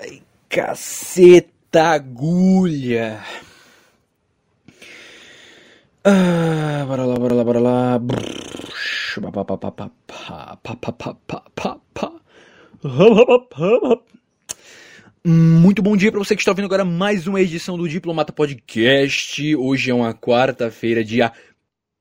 Ai, caceta agulha. Ah, bora lá, bora lá, bora lá. Muito bom dia para você que está ouvindo agora mais uma edição do Diplomata Podcast. Hoje é uma quarta-feira, dia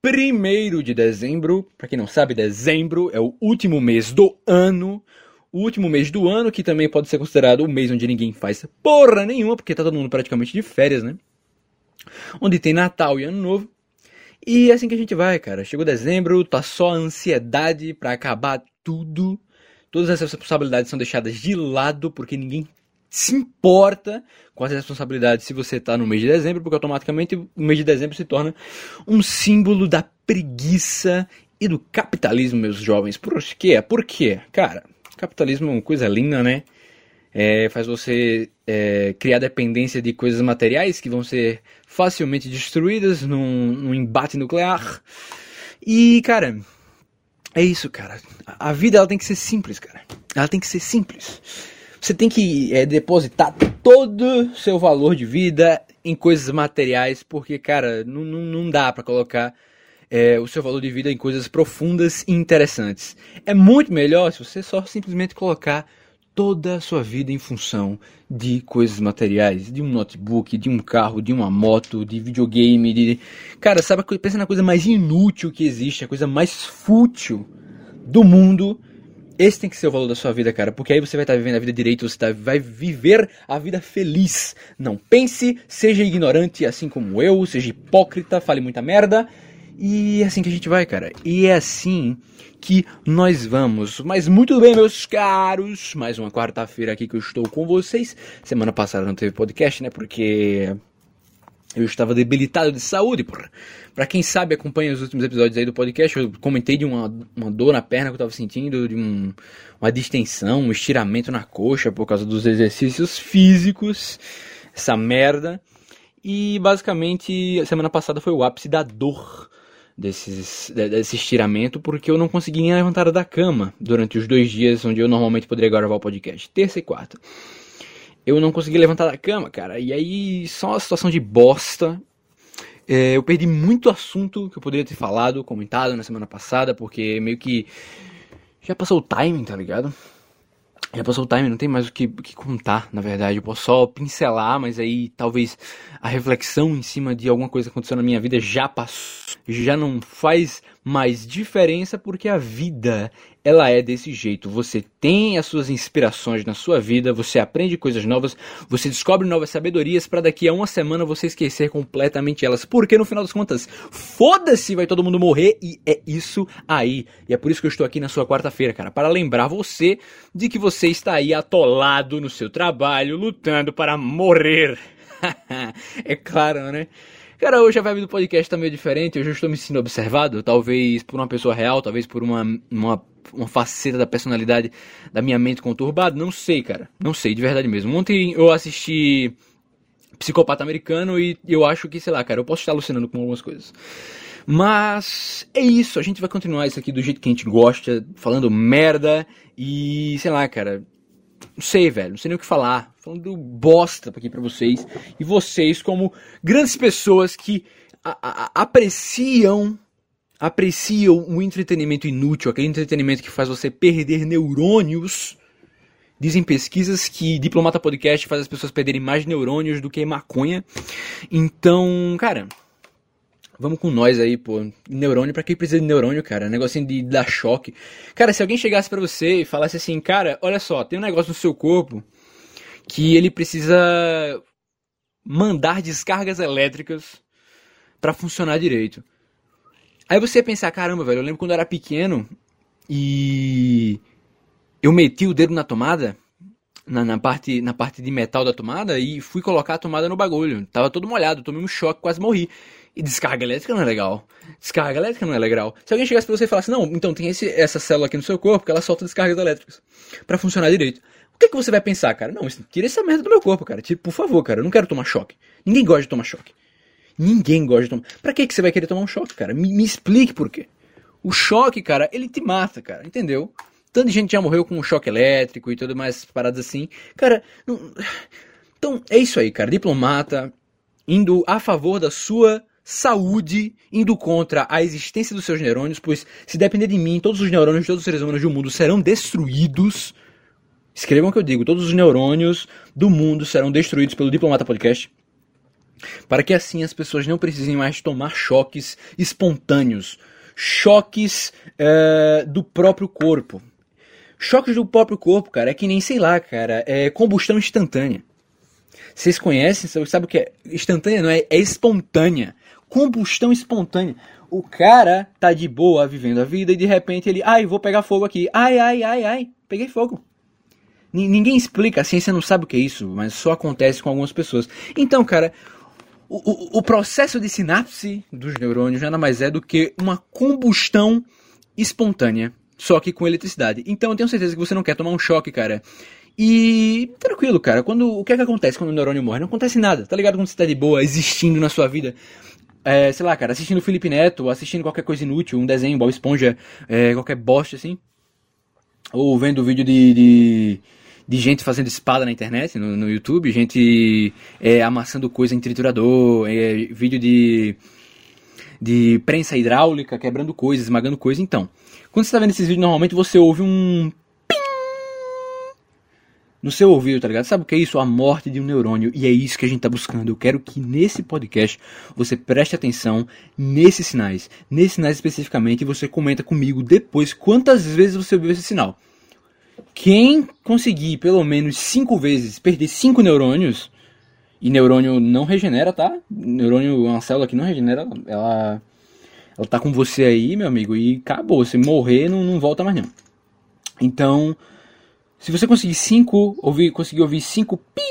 1 de dezembro. Para quem não sabe, dezembro é o último mês do ano. O último mês do ano, que também pode ser considerado o mês onde ninguém faz porra nenhuma, porque tá todo mundo praticamente de férias, né? Onde tem Natal e Ano Novo. E é assim que a gente vai, cara. Chegou dezembro, tá só ansiedade para acabar tudo. Todas as responsabilidades são deixadas de lado porque ninguém se importa com as responsabilidades se você está no mês de dezembro, porque automaticamente o mês de dezembro se torna um símbolo da preguiça e do capitalismo, meus jovens. Por quê? Por quê? Cara, capitalismo é uma coisa linda, né? É, faz você é, criar dependência de coisas materiais que vão ser facilmente destruídas num, num embate nuclear. E, cara, é isso, cara. A vida ela tem que ser simples, cara. Ela tem que ser simples. Você tem que é, depositar todo o seu valor de vida em coisas materiais, porque, cara, não, não, não dá para colocar é, o seu valor de vida em coisas profundas e interessantes. É muito melhor se você só simplesmente colocar toda a sua vida em função de coisas materiais, de um notebook, de um carro, de uma moto, de videogame, de cara, sabe, pensa na coisa mais inútil que existe, a coisa mais fútil do mundo. Esse tem que ser o valor da sua vida, cara, porque aí você vai estar vivendo a vida direito, você tá, vai viver a vida feliz. Não pense, seja ignorante assim como eu, seja hipócrita, fale muita merda. E é assim que a gente vai, cara. E é assim que nós vamos. Mas muito bem, meus caros. Mais uma quarta-feira aqui que eu estou com vocês. Semana passada não teve podcast, né? Porque eu estava debilitado de saúde, porra. Pra quem sabe, acompanha os últimos episódios aí do podcast, eu comentei de uma, uma dor na perna que eu tava sentindo, de um, uma distensão, um estiramento na coxa por causa dos exercícios físicos, essa merda. E basicamente, semana passada foi o ápice da dor desses, desse estiramento, porque eu não conseguia levantar da cama durante os dois dias onde eu normalmente poderia gravar o podcast, terça e quarta. Eu não consegui levantar da cama, cara, e aí só uma situação de bosta. É, eu perdi muito assunto que eu poderia ter falado, comentado na semana passada, porque meio que já passou o timing, tá ligado? Já passou o time, não tem mais o que, o que, contar, na verdade. Eu posso só pincelar, mas aí talvez a reflexão em cima de alguma coisa que aconteceu na minha vida já passou. Já não faz mais diferença porque a vida ela é desse jeito. Você tem as suas inspirações na sua vida, você aprende coisas novas, você descobre novas sabedorias para daqui a uma semana você esquecer completamente elas. Porque no final das contas, foda-se, vai todo mundo morrer e é isso aí. E é por isso que eu estou aqui na sua quarta-feira, cara, para lembrar você de que você está aí atolado no seu trabalho, lutando para morrer. é claro, né? Cara, hoje a vibe do podcast tá meio diferente, hoje eu estou me sentindo observado, talvez por uma pessoa real, talvez por uma, uma, uma faceta da personalidade da minha mente conturbada, não sei, cara, não sei, de verdade mesmo. Ontem eu assisti Psicopata Americano e eu acho que, sei lá, cara, eu posso estar alucinando com algumas coisas. Mas é isso, a gente vai continuar isso aqui do jeito que a gente gosta, falando merda e, sei lá, cara, não sei, velho, não sei nem o que falar. Falando bosta aqui pra vocês. E vocês, como grandes pessoas que a, a, apreciam apreciam o entretenimento inútil, aquele entretenimento que faz você perder neurônios. Dizem pesquisas que Diplomata Podcast faz as pessoas perderem mais neurônios do que maconha. Então, cara, Vamos com nós aí, pô. Neurônio, pra quem precisa de neurônio, cara? Negocinho de dar choque. Cara, se alguém chegasse para você e falasse assim, cara, olha só, tem um negócio no seu corpo que ele precisa mandar descargas elétricas para funcionar direito. Aí você ia pensar, caramba, velho, eu lembro quando eu era pequeno e eu meti o dedo na tomada, na, na, parte, na parte de metal da tomada, e fui colocar a tomada no bagulho. Tava todo molhado, tomei um choque, quase morri. E descarga elétrica não é legal. Descarga elétrica não é legal. Se alguém chegasse pra você e falasse, não, então tem esse, essa célula aqui no seu corpo que ela solta descargas elétricas para funcionar direito. O que, que você vai pensar, cara? Não, tira essa merda do meu corpo, cara. Tipo, por favor, cara, eu não quero tomar choque. Ninguém gosta de tomar choque. Ninguém gosta de tomar. Pra que, que você vai querer tomar um choque, cara? Me, me explique por quê. O choque, cara, ele te mata, cara, entendeu? Tanta gente já morreu com um choque elétrico e tudo mais paradas assim. Cara, não... então é isso aí, cara. Diplomata indo a favor da sua saúde, indo contra a existência dos seus neurônios, pois se depender de mim, todos os neurônios de todos os seres humanos do mundo serão destruídos. Escrevam o que eu digo, todos os neurônios do mundo serão destruídos pelo Diplomata Podcast. Para que assim as pessoas não precisem mais tomar choques espontâneos, choques é, do próprio corpo. Choques do próprio corpo, cara, é que nem, sei lá, cara, é combustão instantânea. Vocês conhecem, sabe o que é? Instantânea não é, é espontânea. Combustão espontânea. O cara tá de boa vivendo a vida e de repente ele, ai, vou pegar fogo aqui. Ai, ai, ai, ai, peguei fogo. N ninguém explica, a ciência não sabe o que é isso, mas só acontece com algumas pessoas. Então, cara, o, o, o processo de sinapse dos neurônios nada mais é do que uma combustão espontânea, só que com eletricidade. Então eu tenho certeza que você não quer tomar um choque, cara. E tranquilo, cara. Quando o que é que acontece quando o neurônio morre? Não acontece nada. Tá ligado quando você tá de boa, existindo na sua vida? É, sei lá, cara, assistindo Felipe Neto, assistindo qualquer coisa inútil, um desenho, Bob Esponja, é, qualquer bosta assim. Ou vendo vídeo de, de, de, gente fazendo espada na internet, no, no YouTube, gente é, amassando coisa em triturador, é, vídeo de, de prensa hidráulica, quebrando coisas, esmagando coisas. Então, quando você tá vendo esses vídeos, normalmente você ouve um no seu ouvido, tá ligado? Sabe o que é isso? A morte de um neurônio. E é isso que a gente tá buscando. Eu quero que nesse podcast você preste atenção nesses sinais. Nesses sinais especificamente, e você comenta comigo depois quantas vezes você ouviu esse sinal. Quem conseguir pelo menos cinco vezes perder cinco neurônios, e neurônio não regenera, tá? Neurônio é uma célula que não regenera, ela, ela tá com você aí, meu amigo, e acabou. Se morrer, não, não volta mais não. Então, se você conseguir cinco, ouvir, conseguir ouvir cinco pi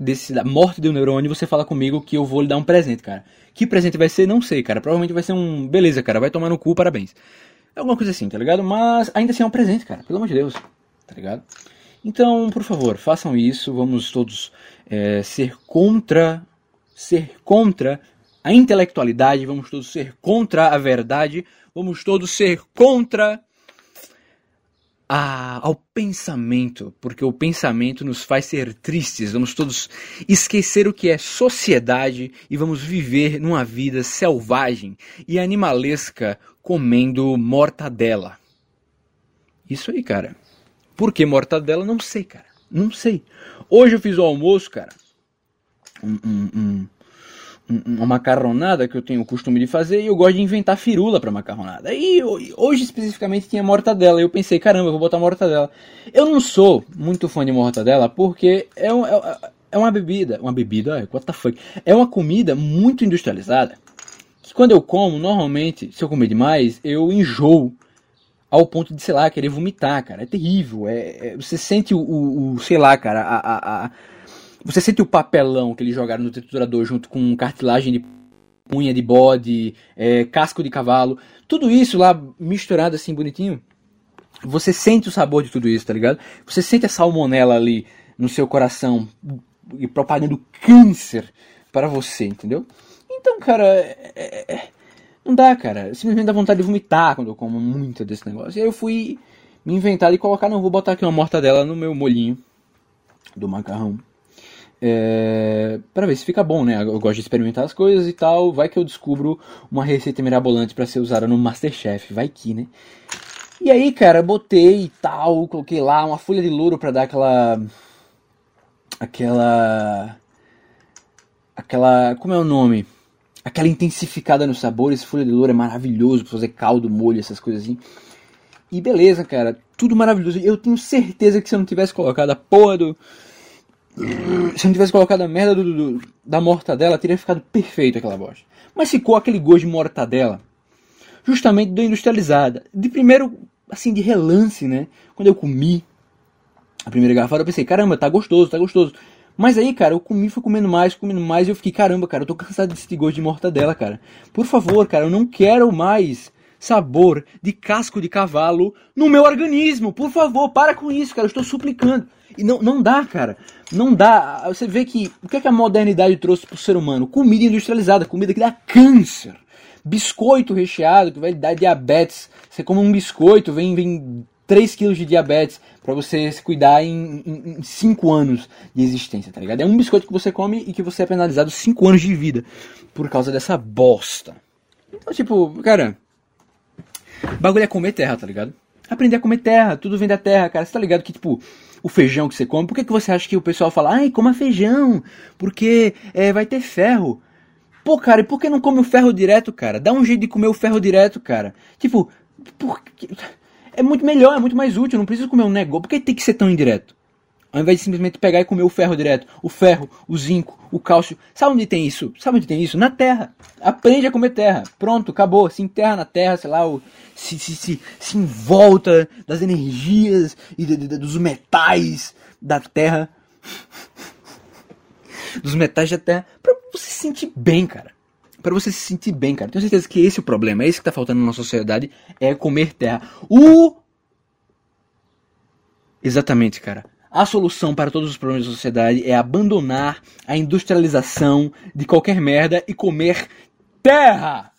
desse da morte do neurônio, você fala comigo que eu vou lhe dar um presente, cara. Que presente vai ser? Não sei, cara. Provavelmente vai ser um. Beleza, cara, vai tomar no cu, parabéns. É alguma coisa assim, tá ligado? Mas ainda assim é um presente, cara. Pelo amor de Deus, tá ligado? Então, por favor, façam isso. Vamos todos é, ser contra. Ser contra a intelectualidade. Vamos todos ser contra a verdade. Vamos todos ser contra a, ao pensamento, porque o pensamento nos faz ser tristes. Vamos todos esquecer o que é sociedade e vamos viver numa vida selvagem e animalesca comendo mortadela. Isso aí, cara. Por que mortadela? Não sei, cara. Não sei. Hoje eu fiz o almoço, cara. Um, um, um, uma macarronada que eu tenho o costume de fazer e eu gosto de inventar firula para macarronada. E hoje especificamente tinha mortadela. E eu pensei, caramba, eu vou botar mortadela. Eu não sou muito fã de mortadela porque é, um, é, é uma bebida, uma bebida, what the fuck? É uma comida muito industrializada. Que quando eu como, normalmente, se eu comer demais, eu enjoo ao ponto de, sei lá, querer vomitar, cara. É terrível. É, é você sente o, o, o, sei lá, cara, a, a, a você sente o papelão que eles jogaram no triturador junto com cartilagem de unha de bode, é, casco de cavalo, tudo isso lá misturado assim bonitinho. Você sente o sabor de tudo isso, tá ligado? Você sente a salmonela ali no seu coração e propagando câncer para você, entendeu? Então, cara, é, é, não dá, cara. Simplesmente dá vontade de vomitar quando eu como muito desse negócio. E aí eu fui me inventar e colocar, não, vou botar aqui uma mortadela no meu molhinho do macarrão. É, para ver se fica bom, né? Eu gosto de experimentar as coisas e tal. Vai que eu descubro uma receita mirabolante para ser usada no Masterchef, vai que, né? E aí, cara, botei e tal, coloquei lá uma folha de louro para dar aquela aquela aquela, como é o nome? Aquela intensificada no sabor. Esse folha de louro é maravilhoso para fazer caldo, molho, essas coisas assim. E beleza, cara, tudo maravilhoso. Eu tenho certeza que se eu não tivesse colocado a porra do se não tivesse colocado a merda do, do, da mortadela, teria ficado perfeito aquela bosta. Mas ficou aquele gosto de mortadela, justamente da industrializada. De primeiro, assim, de relance, né? Quando eu comi a primeira garfada, eu pensei, caramba, tá gostoso, tá gostoso. Mas aí, cara, eu comi, fui comendo mais, comendo mais, e eu fiquei, caramba, cara, eu tô cansado desse gosto de mortadela, cara. Por favor, cara, eu não quero mais sabor de casco de cavalo no meu organismo. Por favor, para com isso, cara, eu estou suplicando. E não, não dá, cara. Não dá. Você vê que o que, é que a modernidade trouxe para o ser humano? Comida industrializada, comida que dá câncer. biscoito recheado que vai dar diabetes. Você come um biscoito, vem, vem 3 quilos de diabetes para você se cuidar em 5 anos de existência, tá ligado? É um biscoito que você come e que você é penalizado 5 anos de vida por causa dessa bosta. Então, tipo, cara, bagulho é comer terra, tá ligado? Aprender a comer terra, tudo vem da terra, cara. Você tá ligado que, tipo, o feijão que você come, por que, que você acha que o pessoal fala, ai, coma feijão, porque é, vai ter ferro? Pô, cara, e por que não come o ferro direto, cara? Dá um jeito de comer o ferro direto, cara. Tipo, por... é muito melhor, é muito mais útil, não precisa comer um negócio. Por que tem que ser tão indireto? Ao invés de simplesmente pegar e comer o ferro direto. O ferro, o zinco, o cálcio. Sabe onde tem isso? Sabe onde tem isso? Na terra. Aprende a comer terra. Pronto, acabou. Se enterra na terra, sei lá, se, se, se, se envolta das energias e de, de, dos metais da terra. dos metais da terra. Pra você se sentir bem, cara. Pra você se sentir bem, cara. Tenho certeza que esse é o problema. É esse que tá faltando na nossa sociedade. É comer terra. O. Exatamente, cara a solução para todos os problemas da sociedade é abandonar a industrialização de qualquer merda e comer terra.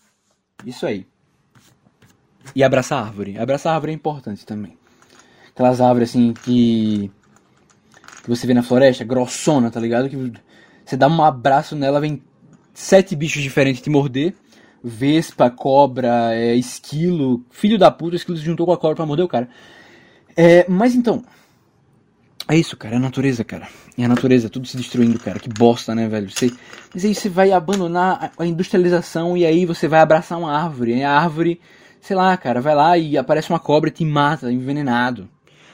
Isso aí. E abraçar árvore. Abraçar árvore é importante também. Aquelas árvores assim que que você vê na floresta, grossona, tá ligado? Que você dá um abraço nela, vem sete bichos diferentes te morder. Vespa, cobra, é, esquilo, filho da puta, o esquilo se juntou com a cobra pra morder o cara. É, mas então, é isso, cara, é a natureza, cara. É a natureza, tudo se destruindo, cara. Que bosta, né, velho? Você... Mas aí você vai abandonar a industrialização e aí você vai abraçar uma árvore. E a árvore, sei lá, cara, vai lá e aparece uma cobra e te mata, envenenado.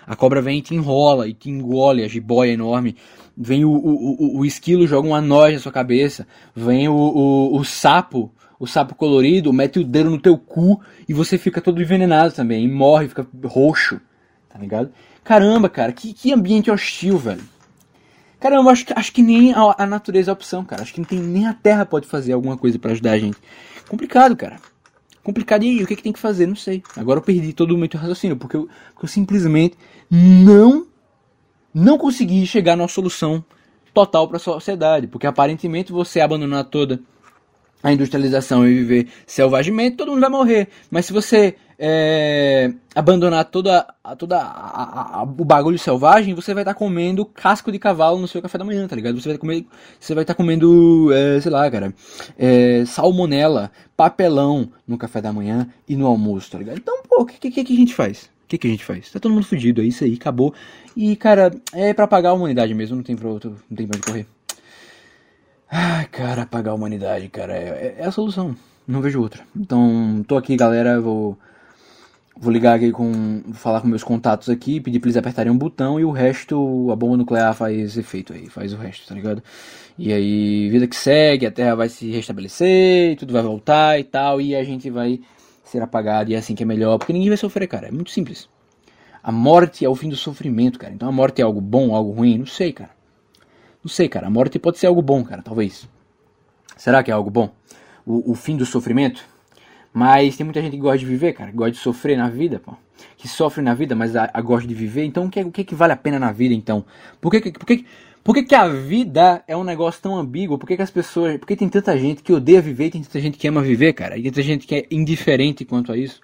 A cobra vem e te enrola e te engole, a jiboia enorme. Vem o, o, o, o esquilo, joga uma noz na sua cabeça. Vem o, o, o sapo, o sapo colorido, mete o dedo no teu cu e você fica todo envenenado também. E morre, fica roxo, tá ligado? Caramba, cara, que, que ambiente hostil, velho. Caramba, acho acho que nem a, a natureza é a opção, cara. Acho que tem, nem a Terra pode fazer alguma coisa para ajudar a gente. Complicado, cara. Complicado. E aí, o que, que tem que fazer? Não sei. Agora eu perdi todo o meu raciocínio, porque eu, porque eu simplesmente não, não consegui chegar numa solução total para a sociedade. Porque aparentemente você abandonar toda a industrialização e viver selvagemente, todo mundo vai morrer. Mas se você é, abandonar toda, toda a, a, o bagulho selvagem, você vai estar tá comendo casco de cavalo no seu café da manhã, tá ligado? Você vai comer, você vai estar tá comendo, é, sei lá, cara, é, salmonela, papelão no café da manhã e no almoço, tá ligado? Então, pô, o que, que, que a gente faz? O que, que a gente faz? Tá todo mundo fudido, é isso aí, acabou. E, cara, é para pagar a humanidade mesmo, não tem pra outro, não tem pra onde correr. Ai, cara, apagar a humanidade, cara, é, é, a solução. Não vejo outra. Então, tô aqui, galera, vou Vou ligar aqui com. Vou falar com meus contatos aqui, pedir pra eles apertarem um botão e o resto, a bomba nuclear faz efeito aí, faz o resto, tá ligado? E aí, vida que segue, a Terra vai se restabelecer, tudo vai voltar e tal, e a gente vai ser apagado, e é assim que é melhor, porque ninguém vai sofrer, cara. É muito simples. A morte é o fim do sofrimento, cara. Então a morte é algo bom, algo ruim? Não sei, cara. Não sei, cara. A morte pode ser algo bom, cara, talvez. Será que é algo bom? O, o fim do sofrimento? Mas tem muita gente que gosta de viver, cara, que gosta de sofrer na vida, pô. Que sofre na vida, mas a, a gosta de viver. Então o que, o que, que vale a pena na vida, então? Por que, por que, por que, que a vida é um negócio tão ambíguo? Por que, que as pessoas. Por que tem tanta gente que odeia viver e tem tanta gente que ama viver, cara? E tem tanta gente que é indiferente quanto a isso?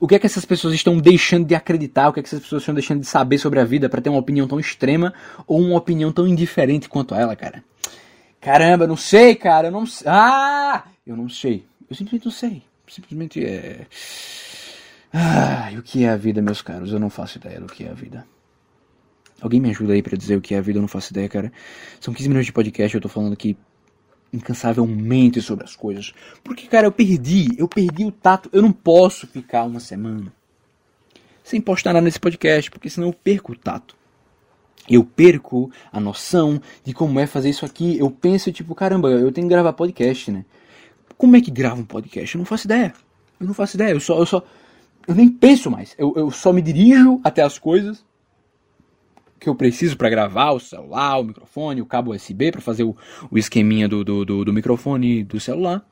O que é que essas pessoas estão deixando de acreditar? O que é que essas pessoas estão deixando de saber sobre a vida para ter uma opinião tão extrema ou uma opinião tão indiferente quanto ela, cara? Caramba, não sei, cara, eu não sei. Ah! Eu não sei. Eu simplesmente não sei simplesmente é. Ah, o que é a vida, meus caros? Eu não faço ideia do que é a vida. Alguém me ajuda aí para dizer o que é a vida? Eu não faço ideia, cara. São 15 minutos de podcast, eu tô falando aqui incansavelmente sobre as coisas. Porque, cara, eu perdi, eu perdi o tato. Eu não posso ficar uma semana sem postar nada nesse podcast, porque senão eu perco o tato. Eu perco a noção de como é fazer isso aqui. Eu penso, tipo, caramba, eu tenho que gravar podcast, né? Como é que grava um podcast? Eu não faço ideia. Eu não faço ideia. Eu só. Eu, só, eu nem penso mais. Eu, eu só me dirijo até as coisas que eu preciso para gravar o celular, o microfone, o cabo USB para fazer o, o esqueminha do, do, do, do microfone do celular.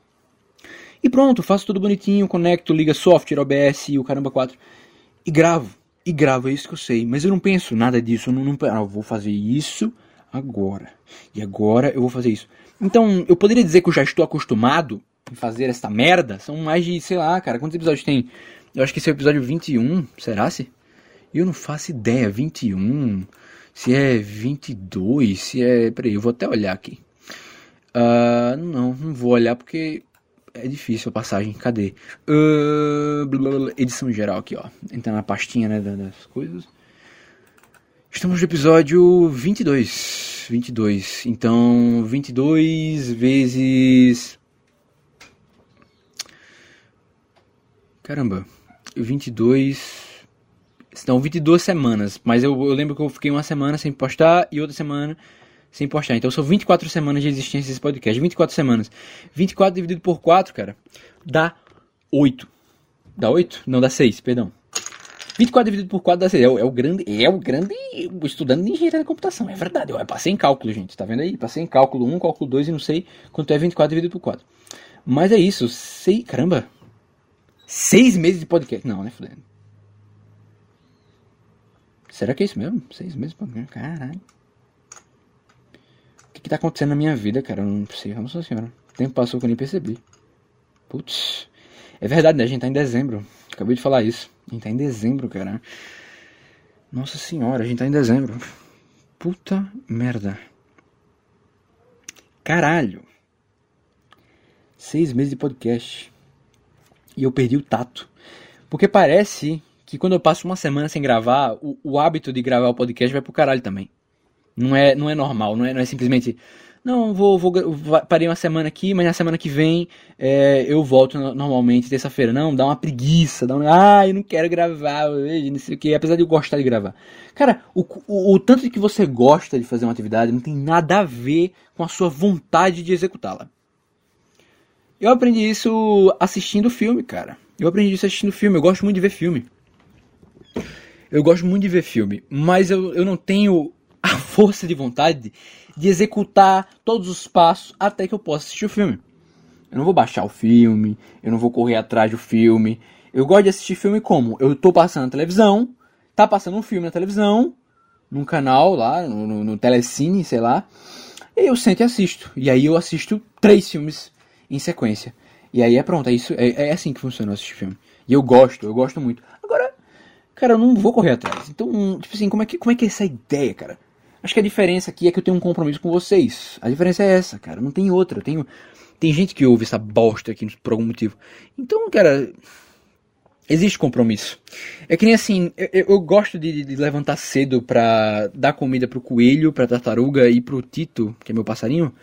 E pronto, faço tudo bonitinho, conecto, liga software, OBS e o caramba 4 e gravo. E gravo, é isso que eu sei. Mas eu não penso nada disso. Eu não, não ah, eu vou fazer isso agora. E agora eu vou fazer isso. Então, eu poderia dizer que eu já estou acostumado em fazer esta merda. São mais de, sei lá, cara, quantos episódios tem? Eu acho que esse é o episódio 21, será se? Eu não faço ideia, 21, se é 22, se é... Peraí, eu vou até olhar aqui. Uh, não, não vou olhar porque é difícil a passagem. Cadê? Uh, blá, blá, blá, edição geral aqui, ó. Entra na pastinha, né, das coisas. Estamos no episódio 22. 22. Então, 22 vezes... Caramba. 22... Estão 22 semanas. Mas eu, eu lembro que eu fiquei uma semana sem postar e outra semana sem postar. Então são 24 semanas de existência desse podcast. 24 semanas. 24 dividido por 4, cara, dá 8. Dá 8? Não, dá 6, perdão. 24 dividido por 4 dá 6. É o, é o grande. É o grande estudando de engenharia da computação. É verdade. Eu passei em cálculo, gente. Tá vendo aí? Passei em cálculo 1, cálculo 2 e não sei quanto é 24 dividido por 4. Mas é isso. Sei. Caramba! 6 meses de podcast. Não, né, fudendo. Será que é isso mesmo? 6 meses de podcast? Caralho que, que tá acontecendo na minha vida, cara? Eu não sei, nossa senhora. O tempo passou que eu nem percebi. Putz. É verdade, né? A gente tá em dezembro. Acabei de falar isso. A gente tá em dezembro, cara. Nossa senhora, a gente tá em dezembro. Puta merda. Caralho. Seis meses de podcast. E eu perdi o tato. Porque parece que quando eu passo uma semana sem gravar, o, o hábito de gravar o podcast vai pro caralho também. Não é, não é normal, não é, não é simplesmente. Não, vou, vou, parei uma semana aqui, mas na semana que vem é, eu volto normalmente terça-feira. Não, dá uma preguiça, dá um, ah, eu não quero gravar, não sei o que, apesar de eu gostar de gravar. Cara, o, o, o tanto que você gosta de fazer uma atividade não tem nada a ver com a sua vontade de executá-la. Eu aprendi isso assistindo filme, cara. Eu aprendi isso assistindo filme, eu gosto muito de ver filme. Eu gosto muito de ver filme, mas eu, eu não tenho a força de vontade de executar todos os passos até que eu possa assistir o filme. Eu não vou baixar o filme, eu não vou correr atrás do filme. Eu gosto de assistir filme como? Eu tô passando na televisão, tá passando um filme na televisão, num canal lá, no, no, no Telecine, sei lá, e eu sento e assisto. E aí eu assisto três filmes em sequência. E aí é pronto, é, isso, é, é assim que funciona assistir filme. E eu gosto, eu gosto muito. Agora, cara, eu não vou correr atrás. Então, tipo assim, como é que, como é, que é essa ideia, cara? Acho que a diferença aqui é que eu tenho um compromisso com vocês. A diferença é essa, cara. Não tem outra. Eu tenho... Tem gente que ouve essa bosta aqui por algum motivo. Então, cara, existe compromisso. É que nem assim, eu, eu gosto de, de, levantar cedo pra dar comida pro coelho, pra tartaruga e pro Tito, que é meu passarinho.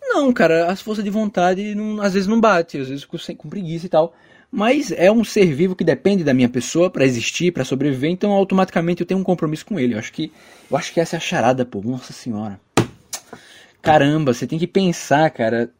Não, cara, as forças de vontade não, às vezes não bate, às vezes fico sem, com preguiça e tal. Mas é um ser vivo que depende da minha pessoa para existir, para sobreviver, então automaticamente eu tenho um compromisso com ele. Eu acho que eu acho que essa é a charada, pô. Nossa senhora. Caramba, você tem que pensar, cara.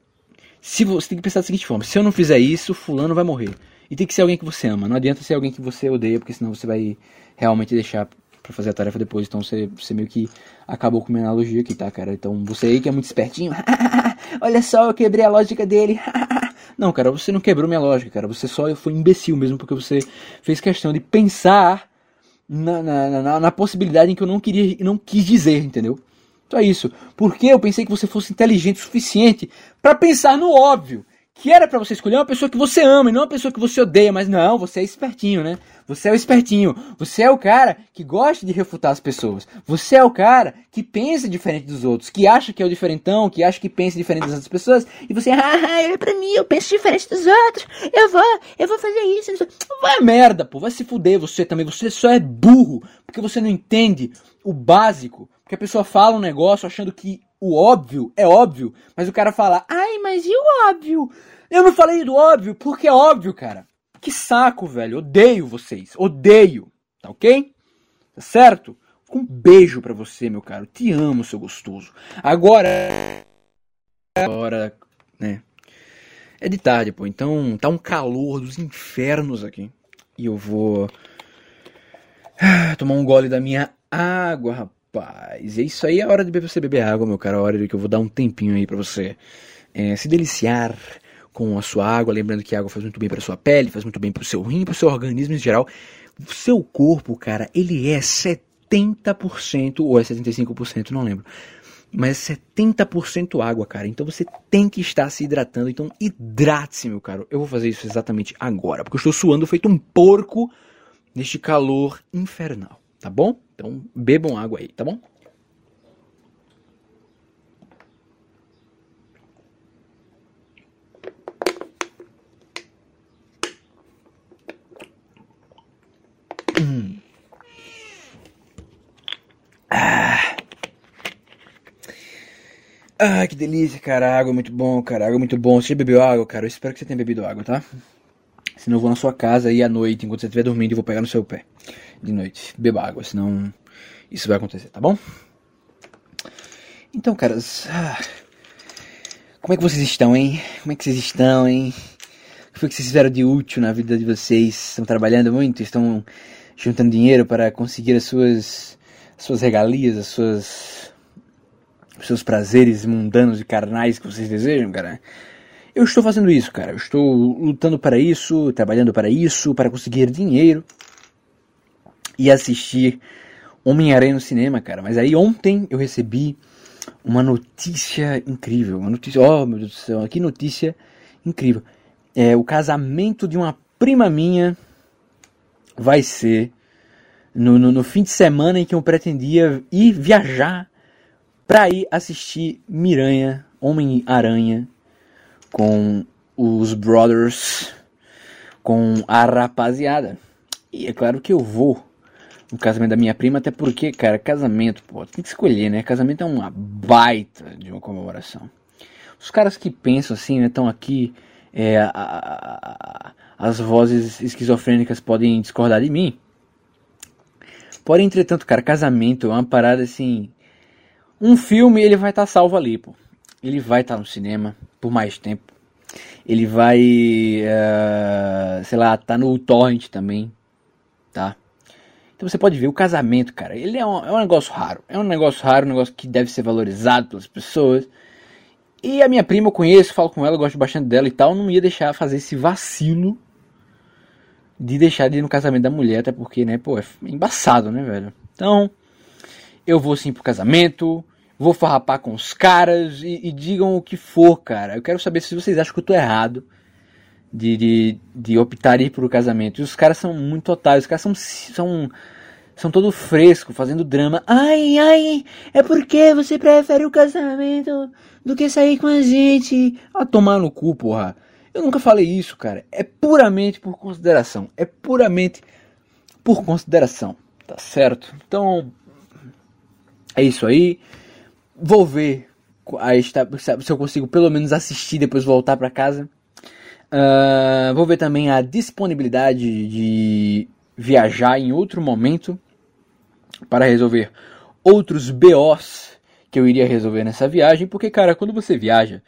Se você tem que pensar da seguinte forma: se eu não fizer isso, fulano vai morrer. E tem que ser alguém que você ama. Não adianta ser alguém que você odeia, porque senão você vai realmente deixar para fazer a tarefa depois. Então você, você meio que acabou com minha analogia aqui, tá, cara? Então você aí que é muito espertinho, olha só, eu quebrei a lógica dele. Não, cara, você não quebrou minha lógica, cara. Você só foi imbecil mesmo porque você fez questão de pensar na, na, na, na possibilidade em que eu não queria, não quis dizer, entendeu? Então é isso. Porque eu pensei que você fosse inteligente o suficiente para pensar no óbvio que era para você escolher uma pessoa que você ama e não uma pessoa que você odeia, mas não, você é espertinho, né? Você é o espertinho. Você é o cara que gosta de refutar as pessoas. Você é o cara que pensa diferente dos outros, que acha que é o diferentão, que acha que pensa diferente das outras pessoas, e você, ah, é pra mim, eu penso diferente dos outros. Eu vou, eu vou fazer isso. Vai merda, pô, vai se fuder você também. Você só é burro porque você não entende o básico. Porque a pessoa fala um negócio achando que o óbvio é óbvio, mas o cara fala, ai, mas e o óbvio? Eu não falei do óbvio, porque é óbvio, cara. Que saco, velho. Odeio vocês. Odeio. Tá ok? Tá certo? Um beijo para você, meu caro. Te amo, seu gostoso. Agora. Agora, né? É de tarde, pô. Então tá um calor dos infernos aqui. E eu vou. Tomar um gole da minha água, rapaz é isso aí, é hora de você beber água, meu cara. É hora de que eu vou dar um tempinho aí para você é, se deliciar com a sua água. Lembrando que a água faz muito bem para sua pele, faz muito bem para o seu rim, para o seu organismo em geral. O seu corpo, cara, ele é 70% ou é 75%, não lembro. mas é 70% água, cara. Então você tem que estar se hidratando. Então hidrate-se, meu caro. Eu vou fazer isso exatamente agora, porque eu estou suando feito um porco neste calor infernal, tá bom? Então bebam água aí, tá bom? Ah, que delícia, cara. Água é muito bom, cara. Água é muito bom. Você já bebeu água, cara? Eu espero que você tenha bebido água, tá? Senão eu vou na sua casa aí à noite, enquanto você estiver dormindo, e vou pegar no seu pé. De noite. Beba água, senão isso vai acontecer, tá bom? Então, caras. Ah, como é que vocês estão, hein? Como é que vocês estão, hein? O que foi que vocês fizeram de útil na vida de vocês? Estão trabalhando muito? Estão juntando dinheiro para conseguir as suas, as suas regalias, as suas, os seus prazeres mundanos e carnais que vocês desejam, cara? Eu estou fazendo isso, cara. Eu estou lutando para isso, trabalhando para isso, para conseguir dinheiro e assistir Homem-Aranha no cinema, cara. Mas aí ontem eu recebi uma notícia incrível. Uma notícia, oh meu Deus do céu, que notícia incrível. É, o casamento de uma prima minha vai ser no, no, no fim de semana em que eu pretendia ir viajar para ir assistir Miranha, Homem-Aranha, com os brothers, com a rapaziada. E é claro que eu vou no casamento da minha prima, até porque, cara, casamento, pô, tem que escolher, né? Casamento é uma baita de uma comemoração. Os caras que pensam assim, né, estão aqui, é, a, a, a, as vozes esquizofrênicas podem discordar de mim. Porém, entretanto, cara, casamento é uma parada assim. Um filme ele vai estar tá salvo ali, pô. Ele vai estar tá no cinema por mais tempo. Ele vai, uh, sei lá, tá no torrent também, tá? Então você pode ver o casamento, cara. Ele é um, é um negócio raro. É um negócio raro, um negócio que deve ser valorizado pelas pessoas. E a minha prima eu conheço, falo com ela, gosto bastante dela e tal. Não ia deixar fazer esse vacilo de deixar de ir no casamento da mulher, até porque, né, pô, é embaçado, né, velho? Então, eu vou sim pro casamento, vou farrapar com os caras e, e, digam o que for, cara. Eu quero saber se vocês acham que eu tô errado de, de, de optar ir pro casamento. E os caras são muito otários, os caras são, são, são todo fresco, fazendo drama. Ai, ai, é porque você prefere o casamento do que sair com a gente. A tomar no cu, porra. Eu nunca falei isso, cara. É puramente por consideração. É puramente por consideração. Tá certo? Então, é isso aí. Vou ver se eu consigo pelo menos assistir depois voltar para casa. Uh, vou ver também a disponibilidade de viajar em outro momento para resolver outros BOs que eu iria resolver nessa viagem, porque cara, quando você viaja,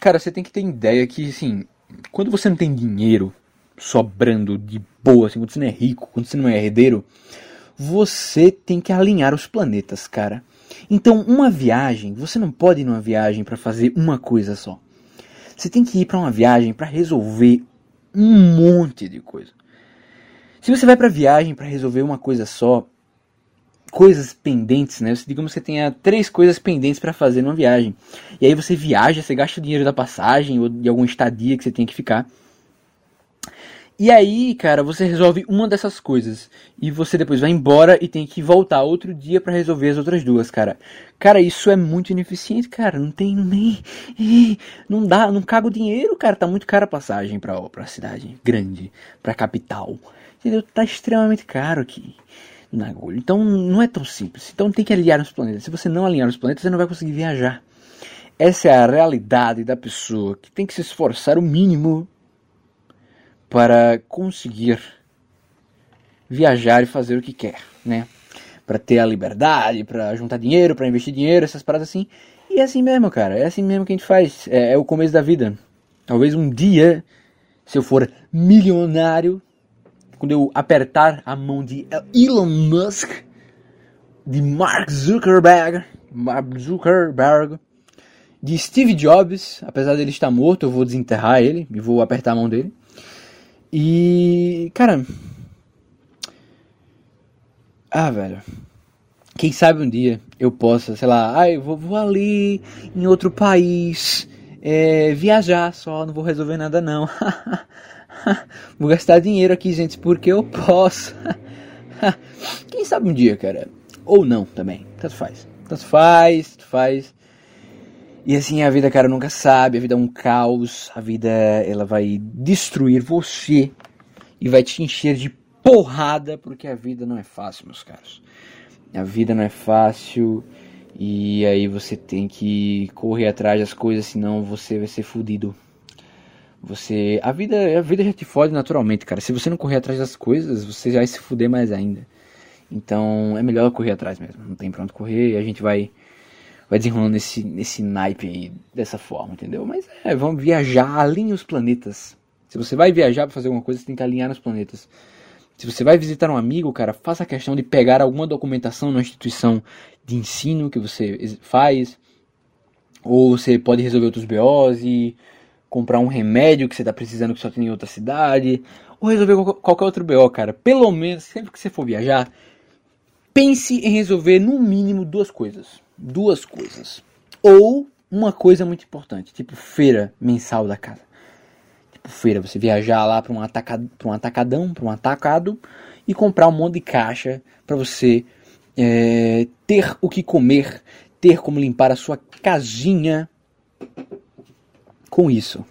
Cara, você tem que ter ideia que, assim, quando você não tem dinheiro sobrando de boa, assim, quando você não é rico, quando você não é herdeiro, você tem que alinhar os planetas, cara. Então, uma viagem, você não pode ir numa viagem para fazer uma coisa só. Você tem que ir para uma viagem para resolver um monte de coisa. Se você vai para viagem para resolver uma coisa só, coisas pendentes, né? Você, digamos que você tenha três coisas pendentes para fazer numa viagem. E aí você viaja, você gasta o dinheiro da passagem ou de alguma estadia que você tem que ficar. E aí, cara, você resolve uma dessas coisas e você depois vai embora e tem que voltar outro dia para resolver as outras duas, cara. Cara, isso é muito ineficiente, cara. Não tem nem não dá, não caga o dinheiro, cara. Tá muito cara a passagem para para cidade grande, para capital. Entendeu? Tá extremamente caro aqui na agulha. Então não é tão simples. Então tem que alinhar os planetas. Se você não alinhar os planetas, você não vai conseguir viajar. Essa é a realidade da pessoa que tem que se esforçar o mínimo para conseguir viajar e fazer o que quer, né? Para ter a liberdade, para juntar dinheiro, para investir dinheiro, essas paradas assim. E é assim mesmo, cara. É assim mesmo que a gente faz. É, é o começo da vida. Talvez um dia, se eu for milionário, quando eu apertar a mão de Elon Musk, de Mark Zuckerberg, Mark Zuckerberg, de Steve Jobs, apesar dele estar morto, eu vou desenterrar ele e vou apertar a mão dele. E, cara, ah, velho, quem sabe um dia eu possa, sei lá, ah, eu vou, vou ali em outro país, é, viajar só, não vou resolver nada não. vou gastar dinheiro aqui, gente, porque eu posso. quem sabe um dia, cara. Ou não também, tanto faz. Tanto faz, tanto faz. E assim, a vida, cara, nunca sabe, a vida é um caos, a vida, ela vai destruir você e vai te encher de porrada, porque a vida não é fácil, meus caros. A vida não é fácil e aí você tem que correr atrás das coisas, senão você vai ser fudido. Você, a vida, a vida já te fode naturalmente, cara. Se você não correr atrás das coisas, você vai se fuder mais ainda. Então, é melhor correr atrás mesmo. Não tem pra onde correr e a gente vai vai desenrolando nesse, nesse naipe aí dessa forma, entendeu? Mas é, vamos viajar, alinhe os planetas. Se você vai viajar para fazer alguma coisa, você tem que alinhar nos planetas. Se você vai visitar um amigo, cara, faça questão de pegar alguma documentação na instituição de ensino que você faz. Ou você pode resolver outros BOs e comprar um remédio que você está precisando que só tem em outra cidade. Ou resolver qualquer outro BO, cara. Pelo menos, sempre que você for viajar, pense em resolver no mínimo duas coisas. Duas coisas. Ou uma coisa muito importante, tipo feira mensal da casa feira, você viajar lá para um, atacad, um atacadão, para um atacado e comprar um monte de caixa para você é, ter o que comer, ter como limpar a sua casinha com isso,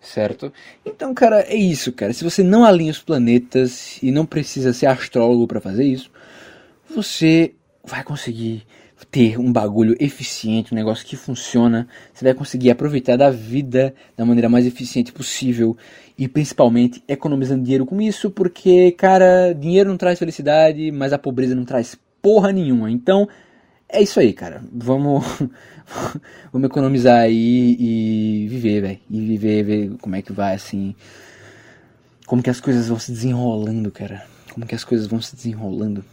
certo? Então, cara, é isso, cara. Se você não alinha os planetas e não precisa ser astrólogo para fazer isso, você vai conseguir ter um bagulho eficiente, um negócio que funciona, você vai conseguir aproveitar da vida da maneira mais eficiente possível e principalmente economizando dinheiro com isso, porque, cara, dinheiro não traz felicidade, mas a pobreza não traz porra nenhuma. Então, é isso aí, cara. Vamos vamos economizar aí e viver, velho. E viver, ver como é que vai assim. Como que as coisas vão se desenrolando, cara. Como que as coisas vão se desenrolando.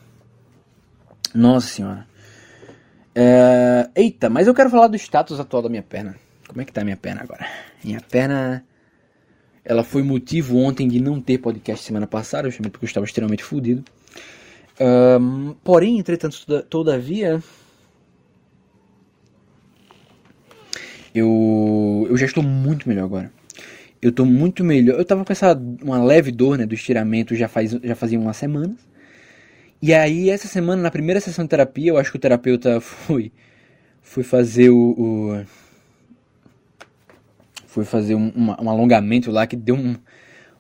Nossa senhora. É... Eita, mas eu quero falar do status atual da minha perna. Como é que tá minha perna agora? Minha perna. Ela foi motivo ontem de não ter podcast semana passada, justamente porque eu estava extremamente fodido. Porém, entretanto, todavia. Eu, eu já estou muito melhor agora. Eu estou muito melhor. Eu estava com essa uma leve dor né, do estiramento já, faz, já fazia umas semanas. E aí, essa semana, na primeira sessão de terapia, eu acho que o terapeuta foi, foi fazer o. o foi fazer um, um, alongamento lá que deu um,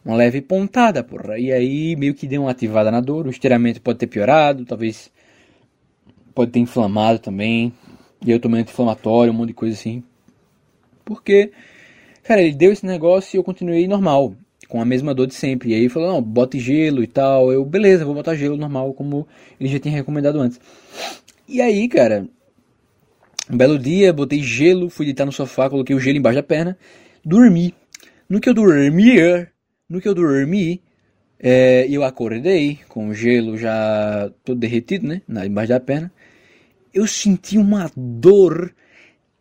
uma leve pontada, porra. E aí, meio que deu uma ativada na dor. O estiramento pode ter piorado, talvez. Pode ter inflamado também. E eu tomei anti-inflamatório, um monte de coisa assim. Porque, cara, ele deu esse negócio e eu continuei normal com a mesma dor de sempre. E aí falou, não, bote gelo e tal. Eu, beleza, vou botar gelo normal, como ele já tinha recomendado antes. E aí, cara, um belo dia, botei gelo, fui deitar no sofá, coloquei o gelo embaixo da perna, dormi. No que eu dormi, no que eu dormi, é, eu acordei com o gelo já todo derretido, né, embaixo da perna. Eu senti uma dor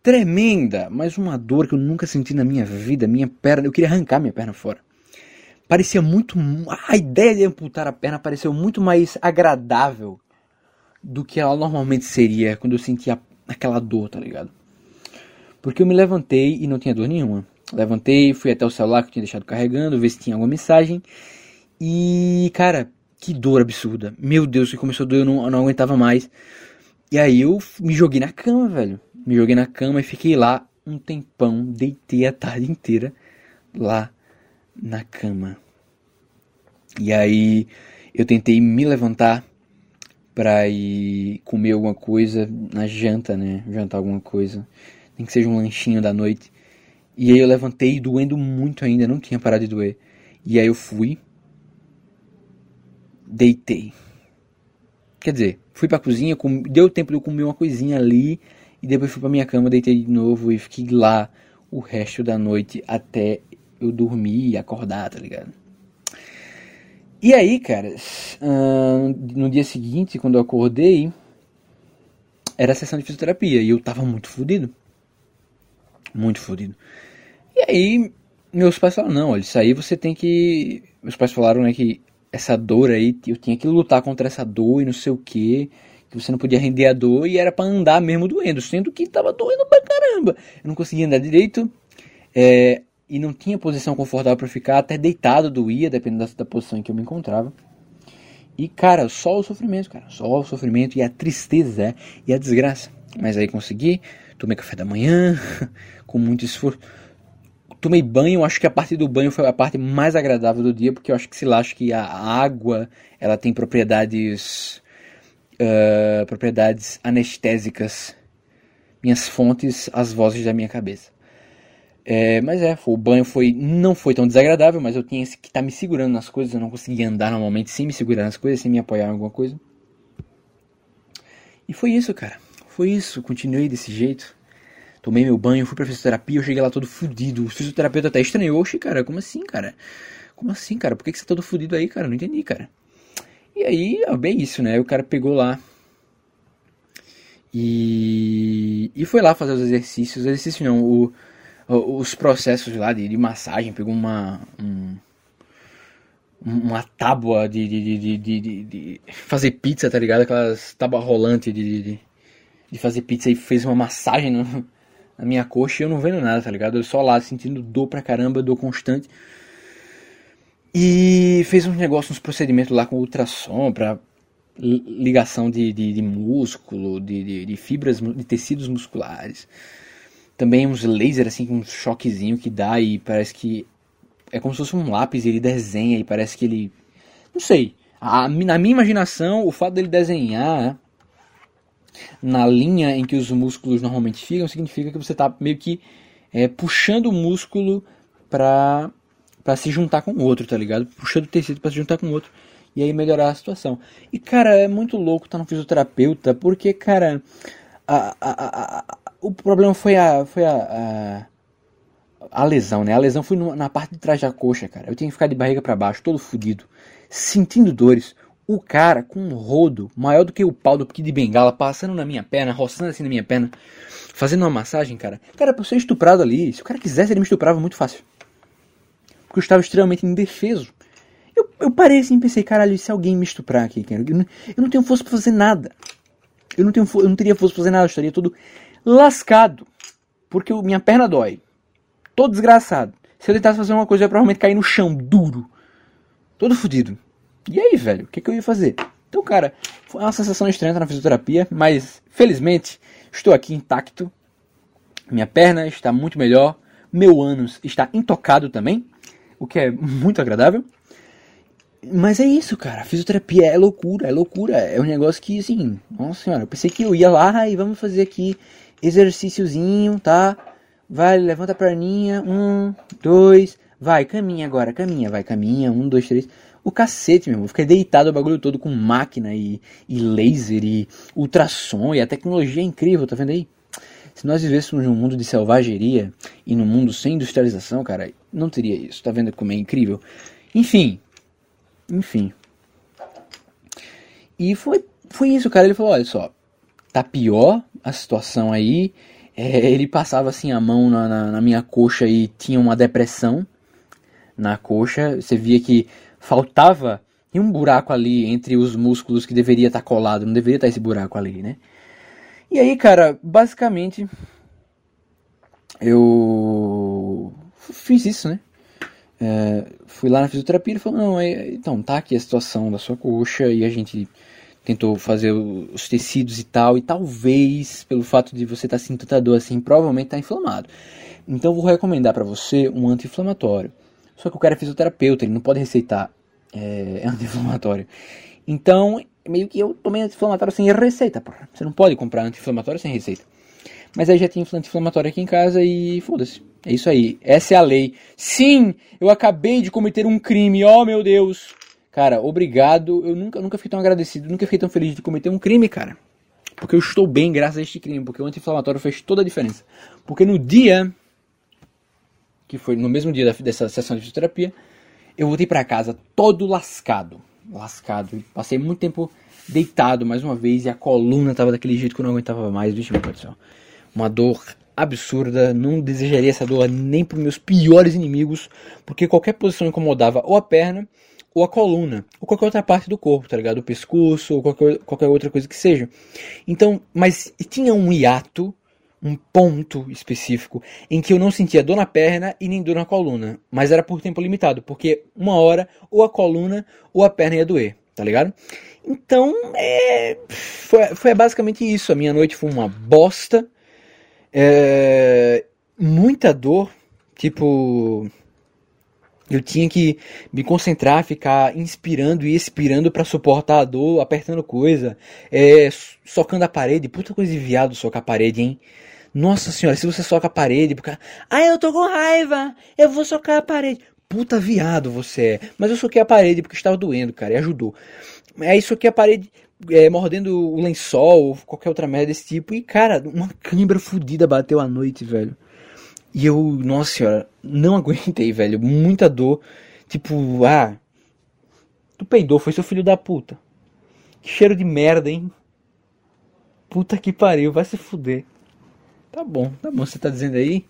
tremenda, mas uma dor que eu nunca senti na minha vida. Minha perna, eu queria arrancar minha perna fora parecia muito. A ideia de amputar a perna pareceu muito mais agradável do que ela normalmente seria quando eu sentia aquela dor, tá ligado? Porque eu me levantei e não tinha dor nenhuma. Levantei, fui até o celular que eu tinha deixado carregando, ver se tinha alguma mensagem. E, cara, que dor absurda. Meu Deus, que começou a doer, eu não, eu não aguentava mais. E aí eu me joguei na cama, velho. Me joguei na cama e fiquei lá um tempão, deitei a tarde inteira lá na cama. E aí eu tentei me levantar para ir comer alguma coisa na janta, né? Jantar alguma coisa. Nem que seja um lanchinho da noite. E aí eu levantei doendo muito ainda, não tinha parado de doer. E aí eu fui, deitei. Quer dizer, fui pra cozinha, com, deu tempo de eu comer uma coisinha ali, e depois fui pra minha cama, deitei de novo e fiquei lá o resto da noite até eu dormir e acordar, tá ligado? E aí, cara, no dia seguinte, quando eu acordei, era a sessão de fisioterapia e eu tava muito fodido. Muito fodido. E aí, meus pais falaram: não, olha, isso aí você tem que. Meus pais falaram né, que essa dor aí, eu tinha que lutar contra essa dor e não sei o que, que você não podia render a dor e era para andar mesmo doendo, sendo que tava doendo pra caramba. Eu não conseguia andar direito é, e não tinha posição confortável para ficar, até deitado doía, dependendo da, da posição em que eu me encontrava. E cara, só o sofrimento, cara, só o sofrimento e a tristeza e a desgraça. Mas aí consegui, tomei café da manhã, com muito esforço. Tomei banho, acho que a parte do banho foi a parte mais agradável do dia, porque eu acho que, sei lá, acho que a água, ela tem propriedades, uh, propriedades anestésicas. Minhas fontes, as vozes da minha cabeça. É, mas é, o banho foi não foi tão desagradável, mas eu tinha que estar tá me segurando nas coisas, eu não conseguia andar normalmente sem me segurar nas coisas, sem me apoiar em alguma coisa. E foi isso, cara. Foi isso, continuei desse jeito. Tomei meu banho, fui pra fisioterapia, eu cheguei lá todo fudido. O fisioterapeuta até estranhou, oxe, cara, como assim, cara? Como assim, cara? Por que, que você tá todo fudido aí, cara? Não entendi, cara. E aí, bem isso, né? O cara pegou lá e, e foi lá fazer os exercícios. Os exercícios não, o, os processos lá de, de massagem, pegou uma. Um, uma tábua de, de, de, de, fazer pizza, tá ligado? Aquelas tábuas rolantes de, de, fazer pizza e fez uma massagem no, na minha coxa e eu não vendo nada, tá ligado? Eu só lá sentindo dor pra caramba, dor constante. E fez uns negócios, uns procedimentos lá com ultrassom pra ligação de, músculo, de, de fibras, de tecidos musculares. Também uns lasers assim, um choquezinho que dá e parece que é como se fosse um lápis, ele desenha e parece que ele. Não sei. A, na minha imaginação, o fato dele desenhar na linha em que os músculos normalmente ficam significa que você está meio que é, puxando o músculo para para se juntar com o outro, tá ligado? Puxando o tecido para se juntar com o outro e aí melhorar a situação. E cara, é muito louco estar tá no fisioterapeuta, porque cara, a, a, a, o problema foi a. Foi a, a, a lesão, né? A lesão foi na parte de trás da coxa, cara. Eu tinha que ficar de barriga para baixo, todo fodido, sentindo dores. O cara com um rodo maior do que o pau do Kid de Bengala passando na minha perna, roçando assim na minha perna, fazendo uma massagem, cara. Cara, pra eu ser estuprado ali, se o cara quisesse, ele me estuprava muito fácil. Porque eu estava extremamente indefeso. Eu, eu parei assim e pensei, caralho, se alguém me estuprar aqui, cara, eu não, eu não tenho força pra fazer nada. Eu não, tenho, eu não teria força pra fazer nada, eu estaria todo lascado. Porque minha perna dói. Todo desgraçado. Se eu tentasse fazer uma coisa, eu ia provavelmente cair no chão, duro. Todo fodido. E aí, velho, o que, que eu ia fazer? Então, cara, foi uma sensação estranha na fisioterapia, mas felizmente estou aqui intacto. Minha perna está muito melhor. Meu ânus está intocado também, o que é muito agradável. Mas é isso, cara. Fisioterapia é loucura, é loucura. É um negócio que, assim, nossa senhora, eu pensei que eu ia lá e vamos fazer aqui exercíciozinho, tá? Vai, levanta a perninha, um, dois, vai, caminha agora, caminha, vai, caminha, um, dois, três. O cacete, meu irmão. Fiquei deitado o bagulho todo com máquina e, e laser e ultrassom e a tecnologia é incrível, tá vendo aí? Se nós vivêssemos num mundo de selvageria e num mundo sem industrialização, cara, não teria isso. Tá vendo como é incrível? Enfim, enfim. E foi, foi isso, cara. Ele falou: olha só, tá pior a situação aí. É, ele passava assim a mão na, na, na, minha coxa e tinha uma depressão na coxa. Você via que faltava um buraco ali entre os músculos que deveria estar tá colado. Não deveria estar tá esse buraco ali, né? E aí, cara, basicamente eu fiz isso, né? É, fui lá na fisioterapia e falou, não, é, então, tá aqui a situação da sua coxa e a gente tentou fazer os tecidos e tal, e talvez, pelo fato de você estar tá sentindo tanta dor assim, provavelmente está inflamado. Então vou recomendar para você um anti-inflamatório. Só que o cara é fisioterapeuta, ele não pode receitar é, anti-inflamatório. Então, meio que eu tomei anti-inflamatório sem receita, porra. Você não pode comprar anti-inflamatório sem receita. Mas aí já tinha anti-inflamatório aqui em casa e foda-se. É isso aí. Essa é a lei. Sim, eu acabei de cometer um crime. Oh, meu Deus. Cara, obrigado. Eu nunca, nunca fiquei tão agradecido, nunca fiquei tão feliz de cometer um crime, cara. Porque eu estou bem graças a este crime, porque o anti-inflamatório fez toda a diferença. Porque no dia, que foi no mesmo dia dessa sessão de fisioterapia, eu voltei para casa todo lascado. Lascado. Passei muito tempo deitado mais uma vez e a coluna tava daquele jeito que eu não aguentava mais. Vixe, meu Deus do céu. Uma dor absurda, não desejaria essa dor nem para meus piores inimigos, porque qualquer posição incomodava ou a perna ou a coluna, ou qualquer outra parte do corpo, tá ligado? O pescoço, ou qualquer, qualquer outra coisa que seja. Então, mas tinha um hiato, um ponto específico, em que eu não sentia dor na perna e nem dor na coluna. Mas era por tempo limitado, porque uma hora, ou a coluna, ou a perna ia doer, tá ligado? Então, é, foi, foi basicamente isso. A minha noite foi uma bosta. É, muita dor. Tipo, eu tinha que me concentrar, ficar inspirando e expirando para suportar a dor, apertando coisa, é, socando a parede. Puta coisa de viado socar a parede, hein? Nossa senhora, se você soca a parede, porque. Ah, eu tô com raiva! Eu vou socar a parede. Puta viado você é. Mas eu soquei a parede porque estava doendo, cara, e ajudou. Aí soquei a parede é, mordendo o lençol ou qualquer outra merda desse tipo. E, cara, uma câimbra fodida bateu à noite, velho. E eu, nossa senhora, não aguentei, velho. Muita dor. Tipo, ah. Tu peidou, foi seu filho da puta. Que cheiro de merda, hein? Puta que pariu, vai se fuder. Tá bom, tá bom, você tá dizendo aí?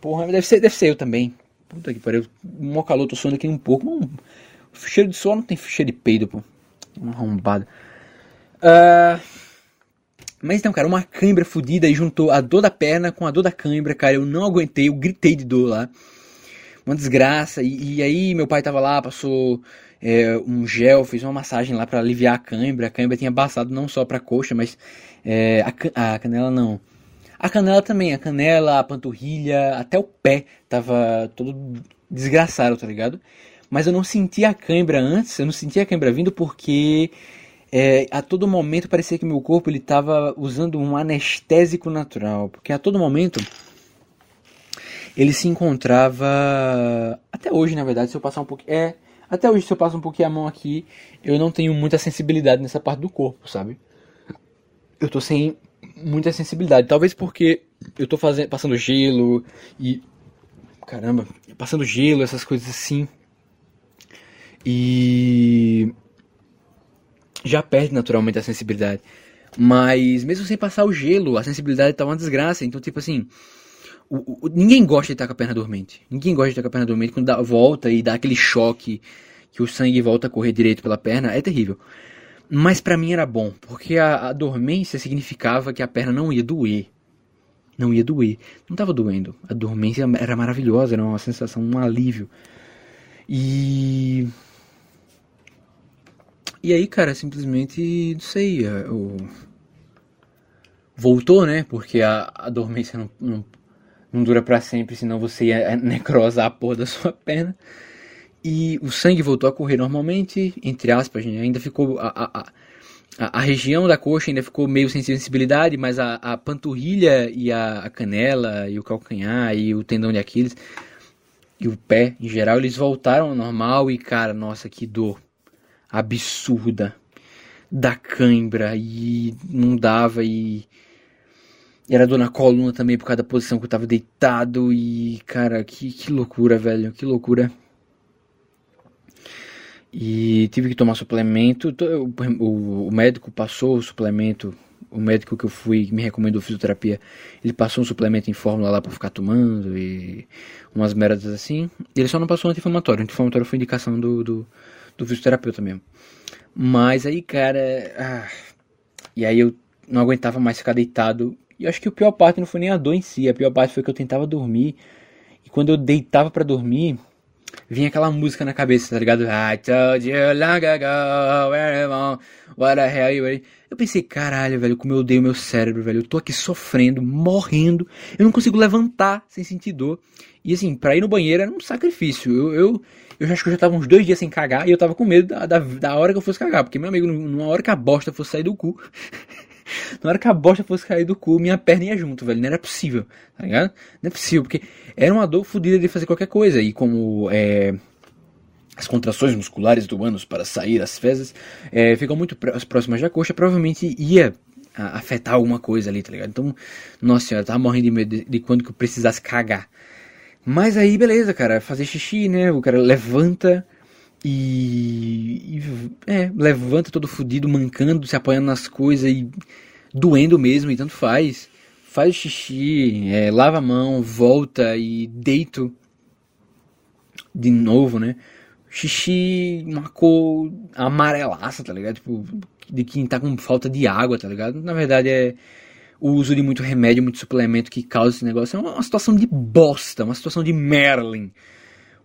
Porra, deve ser, deve ser eu também. Puta que pariu. Mó calor, tô suando aqui um pouco. Um, cheiro de suor não tem cheiro de peido, pô. Uma arrombada. Uh, mas então, cara, uma cãibra fodida e juntou a dor da perna com a dor da cãibra, cara. Eu não aguentei, eu gritei de dor lá. Uma desgraça. E, e aí meu pai tava lá, passou é, um gel, fez uma massagem lá para aliviar a cãibra. A cãibra tinha passado não só pra coxa, mas é, a, a canela não. A canela também, a canela, a panturrilha, até o pé tava todo desgraçado, tá ligado? Mas eu não sentia a cãibra antes, eu não sentia a cãibra vindo porque é, a todo momento parecia que meu corpo ele estava usando um anestésico natural, porque a todo momento ele se encontrava até hoje, na verdade, se eu passar um pouquinho, é, até hoje se eu passo um pouquinho a mão aqui, eu não tenho muita sensibilidade nessa parte do corpo, sabe? Eu tô sem muita sensibilidade, talvez porque eu tô fazendo, passando gelo e caramba, passando gelo, essas coisas assim. E já perde naturalmente a sensibilidade. Mas mesmo sem passar o gelo, a sensibilidade tá uma desgraça. Então, tipo assim, o, o, ninguém gosta de estar com a perna dormente. Ninguém gosta de estar com a perna dormente quando dá, volta e dá aquele choque que o sangue volta a correr direito pela perna. É terrível. Mas para mim era bom, porque a, a dormência significava que a perna não ia doer. Não ia doer. Não estava doendo. A dormência era maravilhosa, era uma sensação, um alívio. E e aí, cara, simplesmente, não sei, o... voltou, né? Porque a, a dormência não, não, não dura para sempre, senão você ia necrosar a porra da sua perna. E o sangue voltou a correr normalmente, entre aspas, né? ainda ficou a, a, a, a, região da coxa ainda ficou meio sem sensibilidade, mas a, a panturrilha e a, a, canela e o calcanhar e o tendão de Aquiles e o pé em geral eles voltaram ao normal e cara, nossa, que dor absurda da cãibra e não dava e era dor na coluna também por causa da posição que eu tava deitado e cara, que, que loucura, velho, que loucura. E tive que tomar suplemento, o, o, médico passou o suplemento, o médico que eu fui, que me recomendou fisioterapia, ele passou um suplemento em fórmula lá para ficar tomando e umas merdas assim. Ele só não passou anti-inflamatório, anti-inflamatório foi indicação do, do do fisioterapeuta mesmo. Mas aí, cara. Ah, e aí eu não aguentava mais ficar deitado. E acho que a pior parte não foi nem a dor em si. A pior parte foi que eu tentava dormir. E quando eu deitava para dormir, vinha aquela música na cabeça, tá ligado? I told you long ago, where what the hell you. Eu pensei, caralho, velho, como eu odeio meu cérebro, velho. Eu tô aqui sofrendo, morrendo. Eu não consigo levantar sem sentir dor. E assim, pra ir no banheiro era um sacrifício. Eu, eu, eu acho que eu já tava uns dois dias sem cagar e eu tava com medo da, da, da hora que eu fosse cagar. Porque, meu amigo, numa hora que a bosta fosse sair do cu. na hora que a bosta fosse cair do cu, minha perna ia junto, velho. Não era possível, tá ligado? Não é possível, porque era uma dor fodida de fazer qualquer coisa. E como é, as contrações musculares do ânus para sair as fezes é, ficam muito próximas da coxa, provavelmente ia afetar alguma coisa ali, tá ligado? Então, nossa senhora, eu tava morrendo de medo de, de quando que eu precisasse cagar. Mas aí, beleza, cara, fazer xixi, né? O cara levanta e, e é, levanta todo fudido, mancando, se apoiando nas coisas e doendo mesmo, e tanto faz. Faz xixi, é, lava a mão, volta e deito de novo, né? xixi, uma cor amarelaça, tá ligado? Tipo, de quem tá com falta de água, tá ligado? Na verdade é o uso de muito remédio, muito suplemento que causa esse negócio. É uma, situação de bosta, uma situação de Merlin.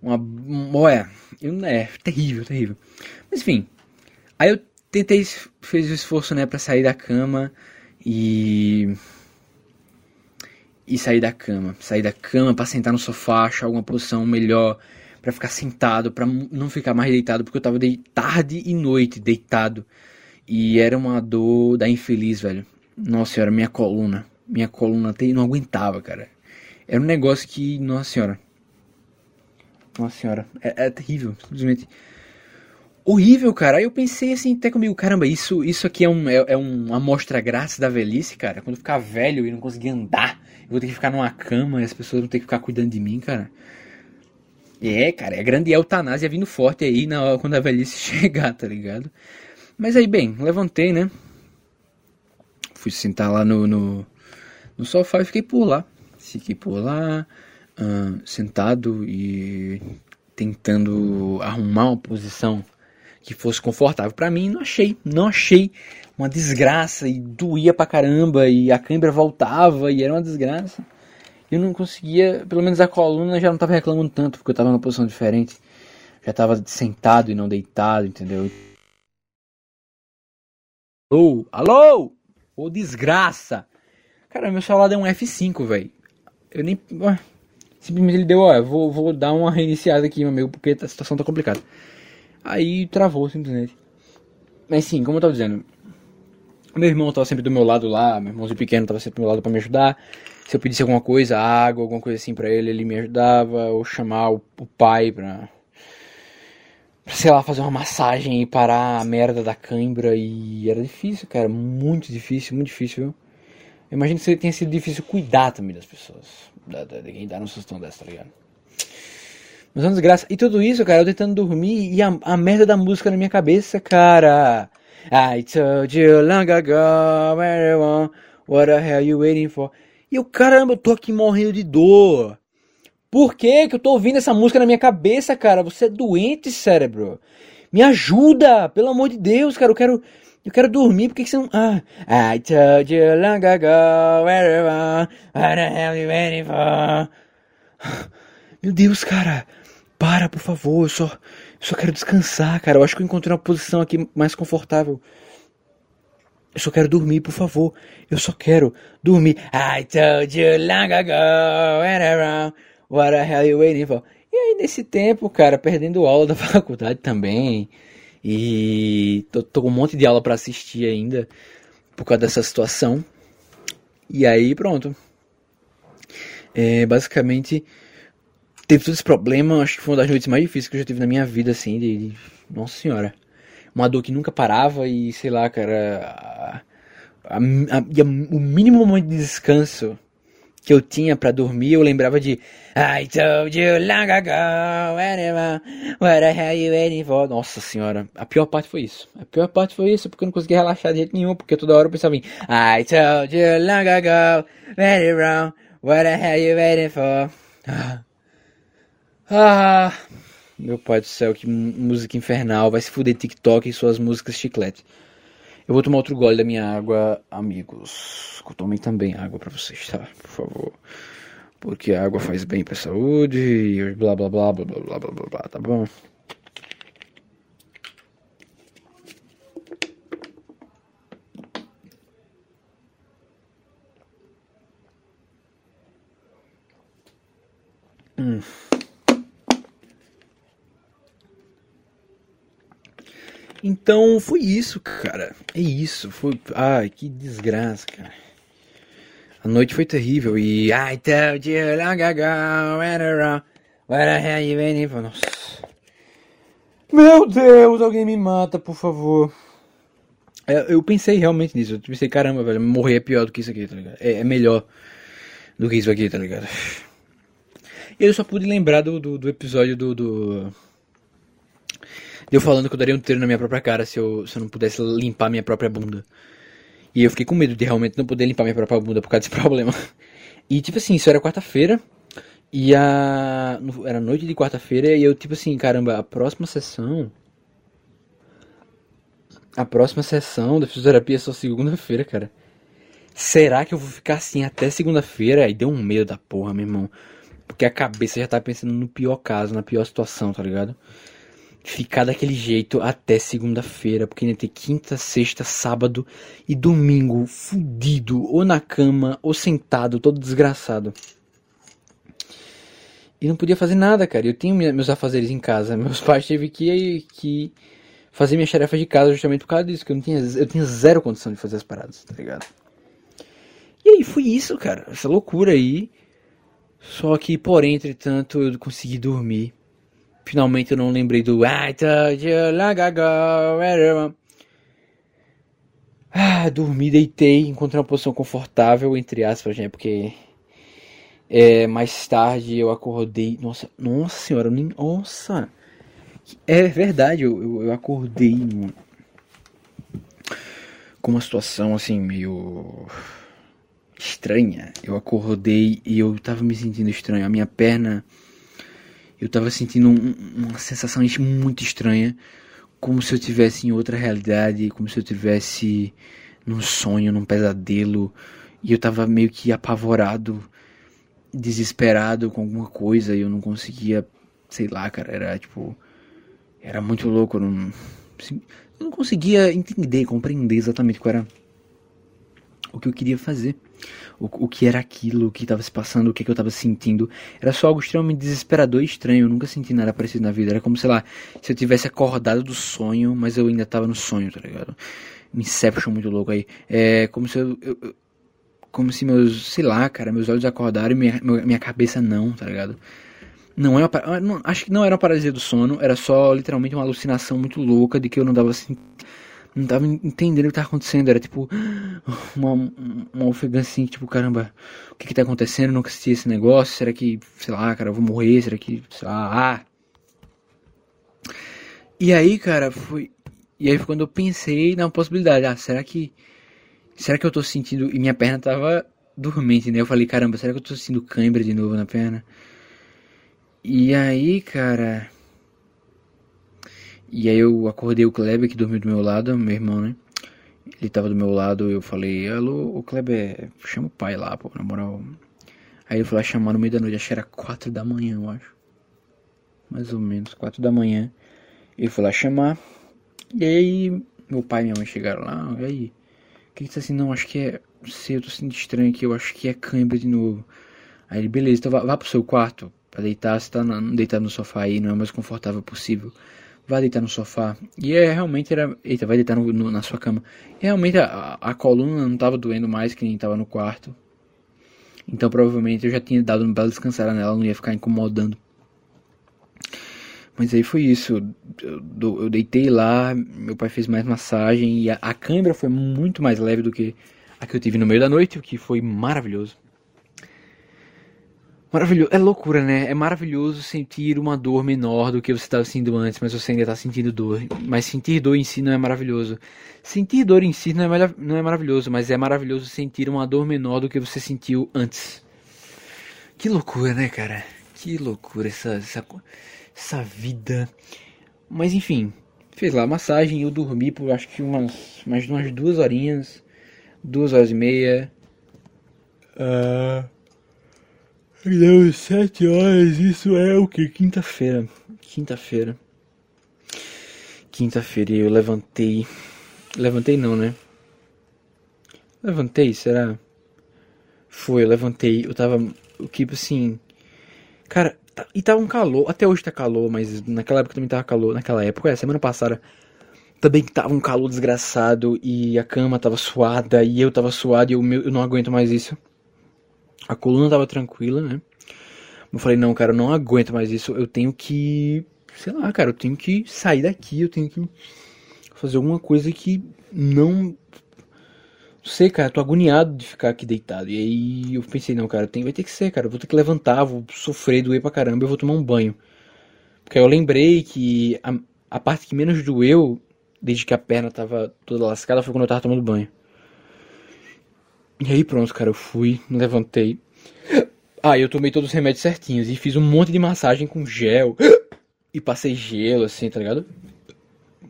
Uma. Olha, é terrível, terrível. Mas enfim. Aí eu tentei, fez o esforço, né, pra sair da cama e. E sair da cama. Sair da cama pra sentar no sofá, achar alguma posição melhor para ficar sentado, para não ficar mais deitado, porque eu tava de tarde e noite deitado. E era uma dor da infeliz, velho. Nossa senhora, minha coluna. Minha coluna não aguentava, cara. Era um negócio que, nossa senhora. Nossa senhora, é, é terrível, simplesmente horrível, cara. Aí eu pensei assim, até comigo, caramba, isso, isso aqui é, um, é, é uma amostra grátis da velhice, cara. Quando eu ficar velho e não conseguir andar, eu vou ter que ficar numa cama e as pessoas vão ter que ficar cuidando de mim, cara. É, cara, é a grande eutanásia vindo forte aí na quando a velhice chegar, tá ligado? Mas aí, bem, levantei, né? Fui sentar lá no, no, no sofá e fiquei por lá. Fiquei por lá, uh, sentado e tentando arrumar uma posição que fosse confortável para mim. Não achei, não achei uma desgraça e doía pra caramba e a câimbra voltava e era uma desgraça. Eu não conseguia, pelo menos a coluna já não tava reclamando tanto porque eu tava numa posição diferente. Já tava sentado e não deitado, entendeu? Alô? Alô? Ô desgraça! Cara, meu celular deu um F5, velho. Eu nem. Simplesmente ele deu, ó, vou, vou dar uma reiniciada aqui, meu amigo, porque a situação tá complicada. Aí travou simplesmente. Mas sim, como eu tava dizendo, meu irmão tava sempre do meu lado lá, meu irmãozinho pequeno tava sempre do meu lado para me ajudar. Se eu pedisse alguma coisa, água, alguma coisa assim para ele, ele me ajudava, ou chamar o, o pai pra sei lá, fazer uma massagem e parar a merda da cãibra. E era difícil, cara. Muito difícil, muito difícil, viu? Eu imagino que tenha sido difícil cuidar também das pessoas. Da, da, de quem dá numa situação dessa, tá ligado? Mas é uma desgraça. E tudo isso, cara, eu tentando dormir e a, a merda da música na minha cabeça, cara. I told you long ago, everyone, what the hell you waiting for? E eu, caramba, eu tô aqui morrendo de dor. Por que que eu tô ouvindo essa música na minha cabeça, cara? Você é doente, cérebro. Me ajuda, pelo amor de Deus, cara. Eu quero, eu quero dormir. Por que, você não... Ah, I told you long ago, wherever, what the hell you waiting for? Meu Deus, cara. Para, por favor. Eu só, eu só quero descansar, cara. Eu acho que eu encontrei uma posição aqui mais confortável. Eu só quero dormir, por favor. Eu só quero dormir. I told you long ago, wherever, Hell you waiting for? E aí, nesse tempo, cara, perdendo aula da faculdade também. E tô, tô com um monte de aula para assistir ainda por causa dessa situação. E aí, pronto. É, basicamente, teve todo esse problema. Acho que foi uma das noites mais difíceis que eu já tive na minha vida, assim. De, de nossa senhora. Uma dor que nunca parava e, sei lá, cara. A, a, a, o mínimo momento de descanso que eu tinha para dormir, eu lembrava de I told you long ago, whatever, what the hell you waiting for? Nossa senhora, a pior parte foi isso. A pior parte foi isso, porque eu não conseguia relaxar de jeito nenhum, porque toda hora eu pensava em I told you long ago, very wrong, what the hell you waiting for? Ah, ah meu pai do céu, que música infernal, vai se fuder TikTok e suas músicas chiclete. Eu vou tomar outro gole da minha água, amigos. Tomem também água para vocês, tá? Por favor. Porque a água faz bem pra saúde e blá blá blá blá blá blá blá, blá tá bom? Então foi isso, cara. É isso. Foi. Ai, que desgraça, cara. A noite foi terrível e. I told you long ago, what the hell you waiting for? Nossa. Meu Deus, alguém me mata, por favor. É, eu pensei realmente nisso. Eu pensei, caramba, velho, morrer é pior do que isso aqui, tá ligado? É, é melhor do que isso aqui, tá ligado? Eu só pude lembrar do, do, do episódio do, do eu falando que eu daria um tiro na minha própria cara se eu, se eu não pudesse limpar minha própria bunda. E eu fiquei com medo de realmente não poder limpar minha própria bunda por causa desse problema. E tipo assim, isso era quarta-feira. E a. Era noite de quarta-feira e eu, tipo assim, caramba, a próxima sessão. A próxima sessão da fisioterapia é só segunda-feira, cara. Será que eu vou ficar assim até segunda-feira? Aí deu um medo da porra, meu irmão. Porque a cabeça já tá pensando no pior caso, na pior situação, tá ligado? Ficar daquele jeito até segunda-feira, porque ainda tem quinta, sexta, sábado e domingo fudido, ou na cama, ou sentado, todo desgraçado. E não podia fazer nada, cara. Eu tinha meus afazeres em casa. Meus pais teve que, que fazer minhas tarefas de casa justamente por causa disso. Que eu não tinha, eu tinha zero condição de fazer as paradas, tá ligado? E aí foi isso, cara. Essa loucura aí. Só que, porém, entretanto, eu consegui dormir. Finalmente eu não lembrei do Ah, dormi, deitei, encontrei uma posição confortável, entre aspas, né? Porque é, mais tarde eu acordei. Nossa, nossa senhora, nem. Nossa! É verdade, eu, eu, eu acordei com uma situação assim meio estranha. Eu acordei e eu tava me sentindo estranho. A minha perna. Eu tava sentindo um, uma sensação muito estranha. Como se eu tivesse em outra realidade. Como se eu tivesse num sonho, num pesadelo. E eu tava meio que apavorado desesperado com alguma coisa e eu não conseguia, sei lá, cara, era tipo. Era muito louco, eu não, assim, eu não conseguia entender, compreender exatamente qual era o que eu queria fazer. O, o que era aquilo, o que estava se passando, o que, que eu estava sentindo. Era só algo extremamente desesperador e estranho. Eu nunca senti nada parecido na vida. Era como, sei lá, se eu tivesse acordado do sonho, mas eu ainda estava no sonho, tá ligado? Inception muito louco aí. É como se eu, eu, como se meus, sei lá, cara, meus olhos acordaram e minha, minha cabeça não, tá ligado? Não é uma, ah, não, acho que não era uma paralisia do sono, era só literalmente uma alucinação muito louca de que eu não dava assim, não tava entendendo o que tava acontecendo, era tipo uma, uma ofegância assim, tipo, caramba, o que que tá acontecendo? Nunca assisti esse negócio, será que, sei lá, cara, eu vou morrer, será que, sei lá, ah. E aí, cara, foi, e aí foi quando eu pensei na possibilidade, ah, será que será que eu tô sentindo. E minha perna tava dormente, né? Eu falei, caramba, será que eu tô sentindo cãibra de novo na perna? E aí, cara. E aí eu acordei o Kleber que dormiu do meu lado, meu irmão, né? Ele tava do meu lado, eu falei, alô, o Kleber, chama o pai lá, pô, na moral. Aí ele foi lá chamar no meio da noite, acho que era quatro da manhã, eu acho. Mais ou menos, quatro da manhã. Ele foi lá chamar. E aí, meu pai e minha mãe chegaram lá, e aí? que que tá assim? Não, acho que é. Sei, eu tô sentindo estranho aqui, eu acho que é cãibra de novo. Aí ele, beleza, então vá, vá pro seu quarto pra deitar. Você tá deitado no sofá aí, não é o mais confortável possível. Vai deitar no sofá. E é realmente era. Eita, vai deitar no, no, na sua cama. E realmente a, a coluna não tava doendo mais que nem tava no quarto. Então provavelmente eu já tinha dado uma bela descansada nela, não ia ficar incomodando. Mas aí foi isso. Eu, eu, deitei lá, meu pai fez mais massagem e a, a câimbra foi muito mais leve do que a que eu tive no meio da noite, o que foi maravilhoso. Maravilhoso, é loucura, né? É maravilhoso sentir uma dor menor do que você estava sentindo antes, mas você ainda está sentindo dor. Mas sentir dor em si não é maravilhoso. Sentir dor em si não é, não é maravilhoso, mas é maravilhoso sentir uma dor menor do que você sentiu antes. Que loucura, né, cara? Que loucura essa, essa, essa vida. Mas enfim, fez lá a massagem, eu dormi por acho que umas mais umas duas horinhas, duas horas e meia. Uh, deu sete horas, isso é o que? Quinta-feira. Quinta-feira. Quinta-feira eu levantei. Levantei não, né? Levantei, será? Foi, eu levantei, eu tava. O que assim. Cara, Tá, e tava um calor, até hoje tá calor, mas naquela época também tava calor. Naquela época, é, semana passada também tava um calor desgraçado e a cama tava suada e eu tava suado e eu, eu não aguento mais isso. A coluna tava tranquila, né? Eu falei, não, cara, eu não aguento mais isso. Eu tenho que. Sei lá, cara, eu tenho que sair daqui, eu tenho que fazer alguma coisa que não sei, cara, tô agoniado de ficar aqui deitado. E aí eu pensei, não, cara, tem, vai ter que ser, cara. Eu vou ter que levantar, vou sofrer, doer pra caramba, eu vou tomar um banho. Porque aí eu lembrei que a, a parte que menos doeu, desde que a perna tava toda lascada, foi quando eu tava tomando banho. E aí pronto, cara, eu fui, levantei. Ah, eu tomei todos os remédios certinhos e fiz um monte de massagem com gel. E passei gelo, assim, tá ligado?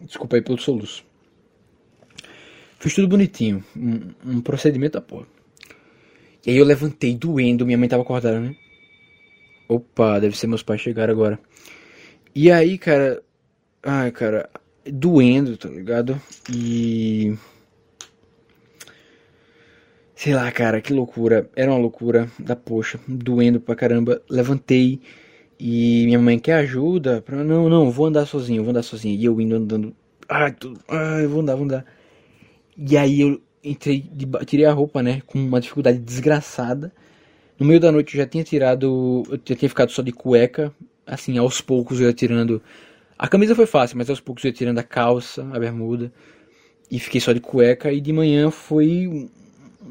Desculpa aí pelo soluço. Fiz tudo bonitinho. Um, um procedimento da porra. E aí eu levantei doendo, minha mãe tava acordada, né? Opa, deve ser meus pais chegaram agora. E aí, cara. Ai, cara. Doendo, tá ligado? E. Sei lá, cara, que loucura. Era uma loucura da poxa. Doendo pra caramba. Levantei. E minha mãe quer ajuda? Pra... Não, não, vou andar sozinho, vou andar sozinho. E eu indo andando. Ai, tudo. Ai, vou andar, vou andar. E aí eu entrei, tirei a roupa, né? Com uma dificuldade desgraçada. No meio da noite eu já tinha tirado. Eu já tinha ficado só de cueca. Assim, aos poucos eu ia tirando. A camisa foi fácil, mas aos poucos eu ia tirando a calça, a bermuda. E fiquei só de cueca. E de manhã foi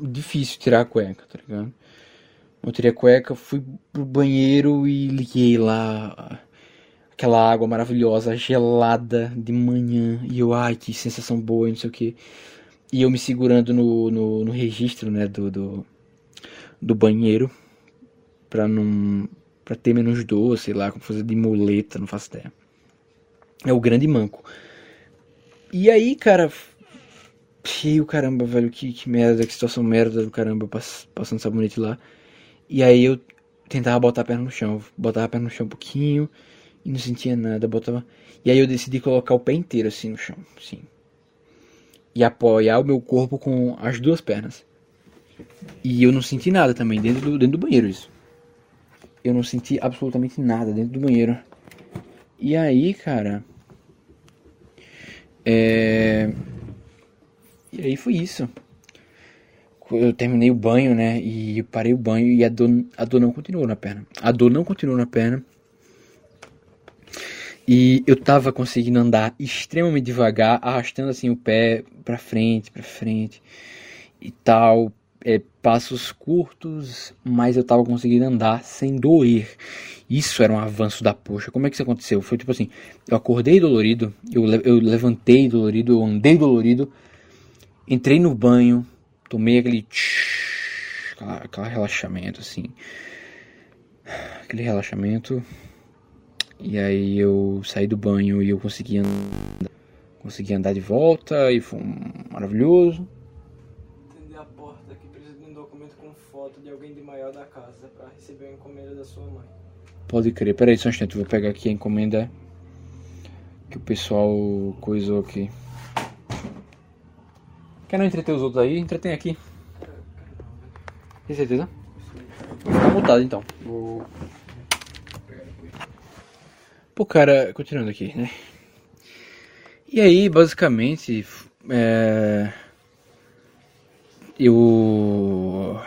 difícil tirar a cueca, tá ligado? Eu tirei a cueca, fui pro banheiro e liguei lá aquela água maravilhosa, gelada de manhã. E eu, ai, que sensação boa, não sei o que. E eu me segurando no, no, no registro, né, do, do, do banheiro pra não para ter menos dor, sei lá, como fazer de muleta, não faço ideia. É o grande manco. E aí, cara, cheio caramba, velho, que, que merda, que situação merda do caramba, pass, passando sabonete lá. E aí eu tentava botar a perna no chão, botava a perna no chão um pouquinho e não sentia nada, botava. E aí eu decidi colocar o pé inteiro assim no chão, sim. E apoiar o meu corpo com as duas pernas. E eu não senti nada também dentro do, dentro do banheiro isso. Eu não senti absolutamente nada dentro do banheiro. E aí, cara. É. E aí foi isso. Eu terminei o banho, né? E parei o banho e a dor, a dor não continuou na perna. A dor não continuou na perna. E eu tava conseguindo andar extremamente devagar, arrastando assim o pé pra frente, pra frente e tal. É, passos curtos, mas eu tava conseguindo andar sem doer. Isso era um avanço da poxa. Como é que isso aconteceu? Foi tipo assim: eu acordei dolorido, eu, eu levantei dolorido, eu andei dolorido, entrei no banho, tomei aquele. Tsh, aquela, aquela relaxamento assim. Aquele relaxamento. E aí eu saí do banho e eu consegui andar, consegui andar de volta e foi maravilhoso. Atender a porta que precisa de um documento com foto de alguém de maior da casa para receber a encomenda da sua mãe. Pode crer. Peraí só um instante, vou pegar aqui a encomenda que o pessoal coisou aqui. Quer não entreter os outros aí? Entretém aqui. Tem certeza? Vou ficar mutado então. Vou... Pô, cara, continuando aqui, né? E aí, basicamente, é... eu.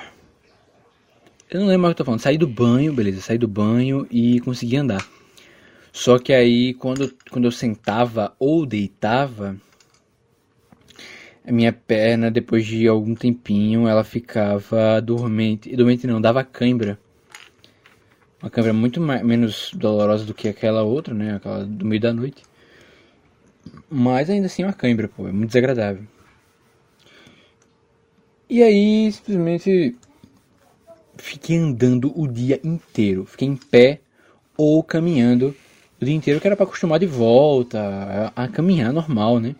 Eu não lembro o que eu tô falando. Saí do banho, beleza, saí do banho e consegui andar. Só que aí, quando, quando eu sentava ou deitava, a minha perna, depois de algum tempinho, ela ficava dormente. Dormente não, dava cãibra. Uma câmera muito mais, menos dolorosa do que aquela outra, né? Aquela do meio da noite. Mas ainda assim é uma câimbra, pô. É muito desagradável. E aí, simplesmente fiquei andando o dia inteiro. Fiquei em pé ou caminhando o dia inteiro, que era para acostumar de volta a, caminhar normal, né?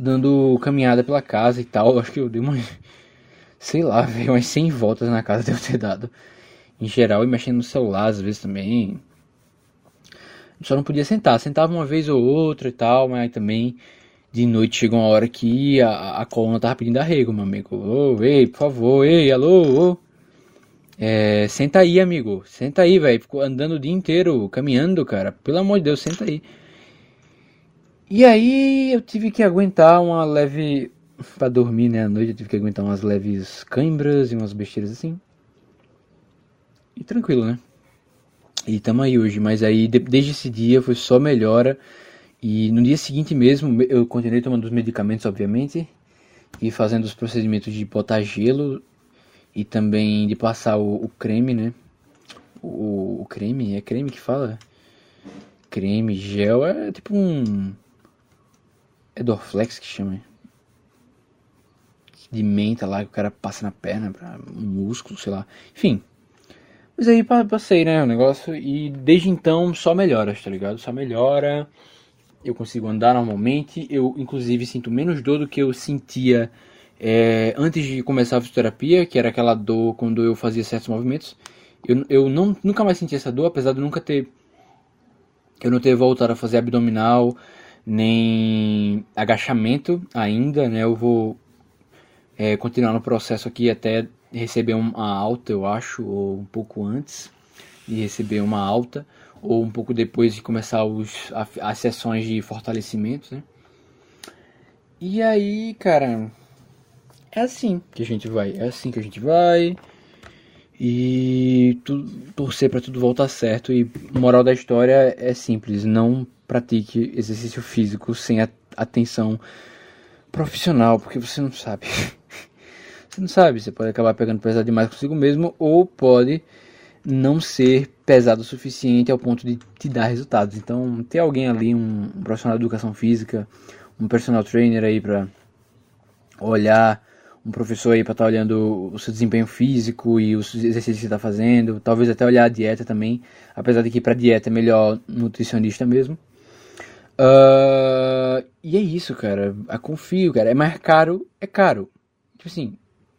Dando caminhada pela casa e tal. Acho que eu dei uma. Sei lá, velho, umas 100 voltas na casa devo ter dado em geral e mexendo no celular às vezes também. Só não podia sentar, sentava uma vez ou outra e tal, mas também de noite chegou uma hora que a, a coluna tava pedindo arrego, meu amigo. Ô, ei, por favor, ei, alô, ô. É, senta aí, amigo. Senta aí, velho. Ficou andando o dia inteiro, caminhando, cara. Pelo amor de Deus, senta aí. E aí eu tive que aguentar uma leve. para dormir, né? À noite eu tive que aguentar umas leves cãibras e umas besteiras assim. E tranquilo, né? E tamo aí hoje, mas aí de, desde esse dia foi só melhora. E no dia seguinte mesmo eu continuei tomando os medicamentos, obviamente, e fazendo os procedimentos de botar gelo e também de passar o, o creme, né? O, o, creme, é creme que fala? Creme, gel, é tipo um. É Dorflex que chama. De menta lá que o cara passa na perna, pra um músculo, sei lá. Enfim, Mas aí passei, né, o negócio, e desde então só melhora, tá ligado? Só melhora, eu consigo andar normalmente, eu inclusive sinto menos dor do que eu sentia é, antes de começar a fisioterapia, que era aquela dor quando eu fazia certos movimentos. Eu, eu não, nunca mais senti essa dor, apesar de nunca ter. Eu não ter voltado a fazer abdominal, nem agachamento ainda, né? Eu vou é, continuar no processo aqui até receber uma alta, eu acho, ou um pouco antes de receber uma alta, ou um pouco depois de começar os, as sessões de fortalecimento, né? E aí, cara, é assim que a gente vai, é assim que a gente vai. E torcer para tudo voltar certo. E moral da história é simples: não pratique exercício físico sem atenção profissional, porque você não sabe. Você não sabe, você pode acabar pegando pesado demais consigo mesmo ou pode não ser pesado o suficiente ao ponto de te dar resultados. Então, ter alguém ali, um, um profissional de educação física, um personal trainer aí para olhar, um professor aí para estar tá olhando o seu desempenho físico e os exercícios que você está fazendo, talvez até olhar a dieta também, apesar de que para dieta é melhor nutricionista mesmo. Uh, e é isso, cara. A confio, cara. É mais caro, é caro. Tipo assim,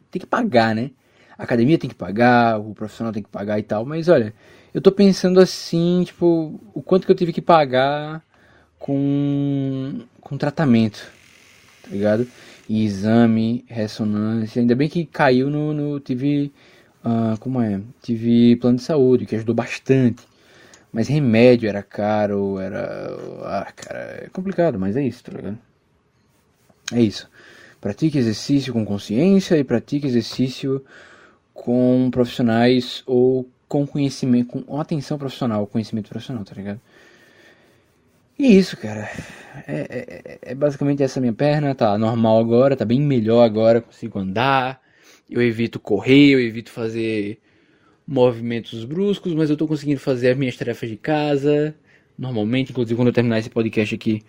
tem que pagar, né? A academia tem que pagar, o profissional tem que pagar e tal, mas olha, eu tô pensando assim, tipo, o quanto que eu tive que pagar com, com tratamento, tá ligado? Exame, ressonância, ainda bem que caiu no, no tive, uh, como é? Tive plano de saúde, que ajudou bastante. Mas remédio era caro, era. Ah, cara, é complicado, mas é isso, tá ligado? É isso. Pratique exercício com consciência e pratique exercício com profissionais ou com conhecimento, com atenção profissional, conhecimento profissional, tá ligado? E isso, cara. É, é, é, basicamente essa minha perna, tá normal agora, tá bem melhor agora, consigo andar. Eu evito correr, eu evito fazer movimentos bruscos, mas eu tô conseguindo fazer as minhas tarefas de casa. Normalmente, inclusive quando eu terminar esse podcast aqui,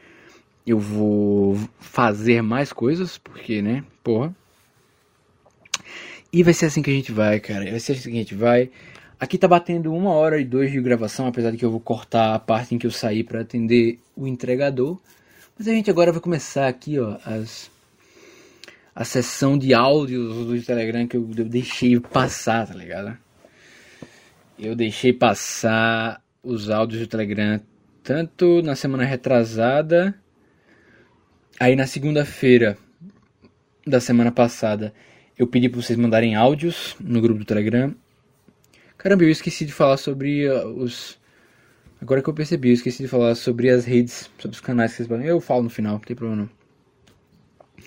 eu vou fazer mais coisas, porque, né, porra. E vai ser assim que a gente vai, cara. Vai ser assim que a gente vai. Aqui tá batendo uma hora e dois de gravação, apesar de que eu vou cortar a parte em que eu saí para atender o entregador. Mas a gente agora vai começar aqui, ó, as a sessão de áudios do Telegram que eu, eu deixei passar, tá ligado? Eu deixei passar os áudios do Telegram tanto na semana retrasada Aí na segunda-feira da semana passada, eu pedi para vocês mandarem áudios no grupo do Telegram. Caramba, eu esqueci de falar sobre uh, os. Agora que eu percebi, eu esqueci de falar sobre as redes, sobre os canais que vocês podem. Eu falo no final, não tem problema não.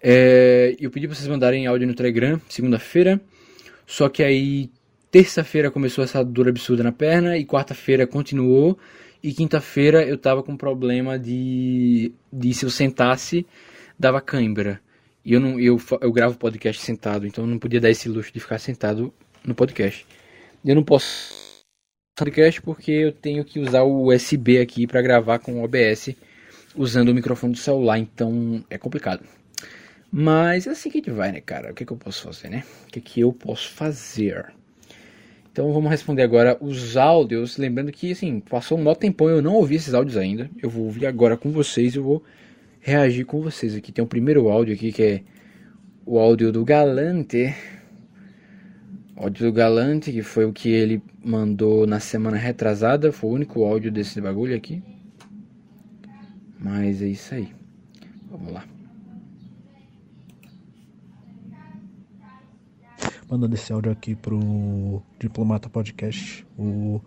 É, eu pedi para vocês mandarem áudio no Telegram, segunda-feira. Só que aí, terça-feira começou essa dor absurda na perna e quarta-feira continuou. E quinta-feira eu tava com problema de, de se eu sentasse, dava cãibra. E eu não eu, eu gravo podcast sentado, então eu não podia dar esse luxo de ficar sentado no podcast. Eu não posso podcast porque eu tenho que usar o USB aqui para gravar com o OBS usando o microfone do celular, então é complicado. Mas é assim que a gente vai, né, cara? O que, que eu posso fazer, né? O que, que eu posso fazer? Então vamos responder agora os áudios. Lembrando que, assim, passou um maior tempão eu não ouvi esses áudios ainda. Eu vou ouvir agora com vocês. Eu vou reagir com vocês aqui. Tem o um primeiro áudio aqui que é o áudio do Galante. O áudio do Galante, que foi o que ele mandou na semana retrasada. Foi o único áudio desse bagulho aqui. Mas é isso aí. Vamos lá. mandando esse áudio aqui pro Diplomata Podcast, o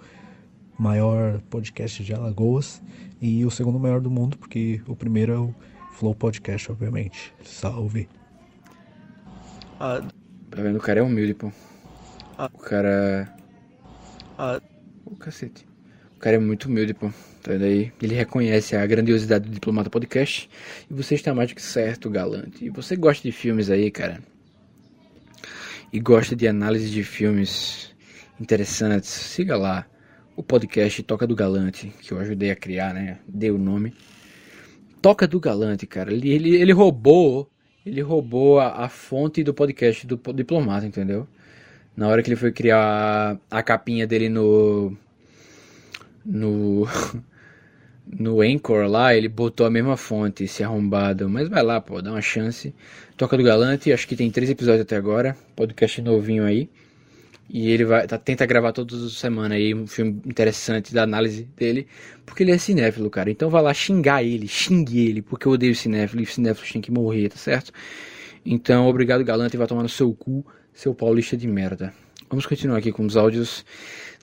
maior podcast de Alagoas e o segundo maior do mundo, porque o primeiro é o Flow Podcast, obviamente. Salve! Ah, tá vendo? O cara é humilde, pô. Ah, o cara. Ah, o cacete. O cara é muito humilde, pô. Tá vendo aí? Ele reconhece a grandiosidade do Diplomata Podcast. E você está mais do que certo, galante. E você gosta de filmes aí, cara? e gosta de análise de filmes interessantes, siga lá o podcast Toca do Galante, que eu ajudei a criar, né? Dei o nome. Toca do Galante, cara. Ele, ele, ele roubou, ele roubou a, a fonte do podcast do Diplomata, entendeu? Na hora que ele foi criar a capinha dele no. No. no Anchor lá, ele botou a mesma fonte, esse arrombado. Mas vai lá, pô, dá uma chance. Toca do Galante, acho que tem três episódios até agora. Podcast novinho aí. E ele vai tá, tenta gravar todas as semanas aí um filme interessante da análise dele, porque ele é cinéfilo, cara. Então vai lá xingar ele, xingue ele, porque eu odeio cinéfilo e cinéfilos tem que morrer, tá certo? Então, obrigado Galante, vai tomar no seu cu, seu paulista de merda. Vamos continuar aqui com os áudios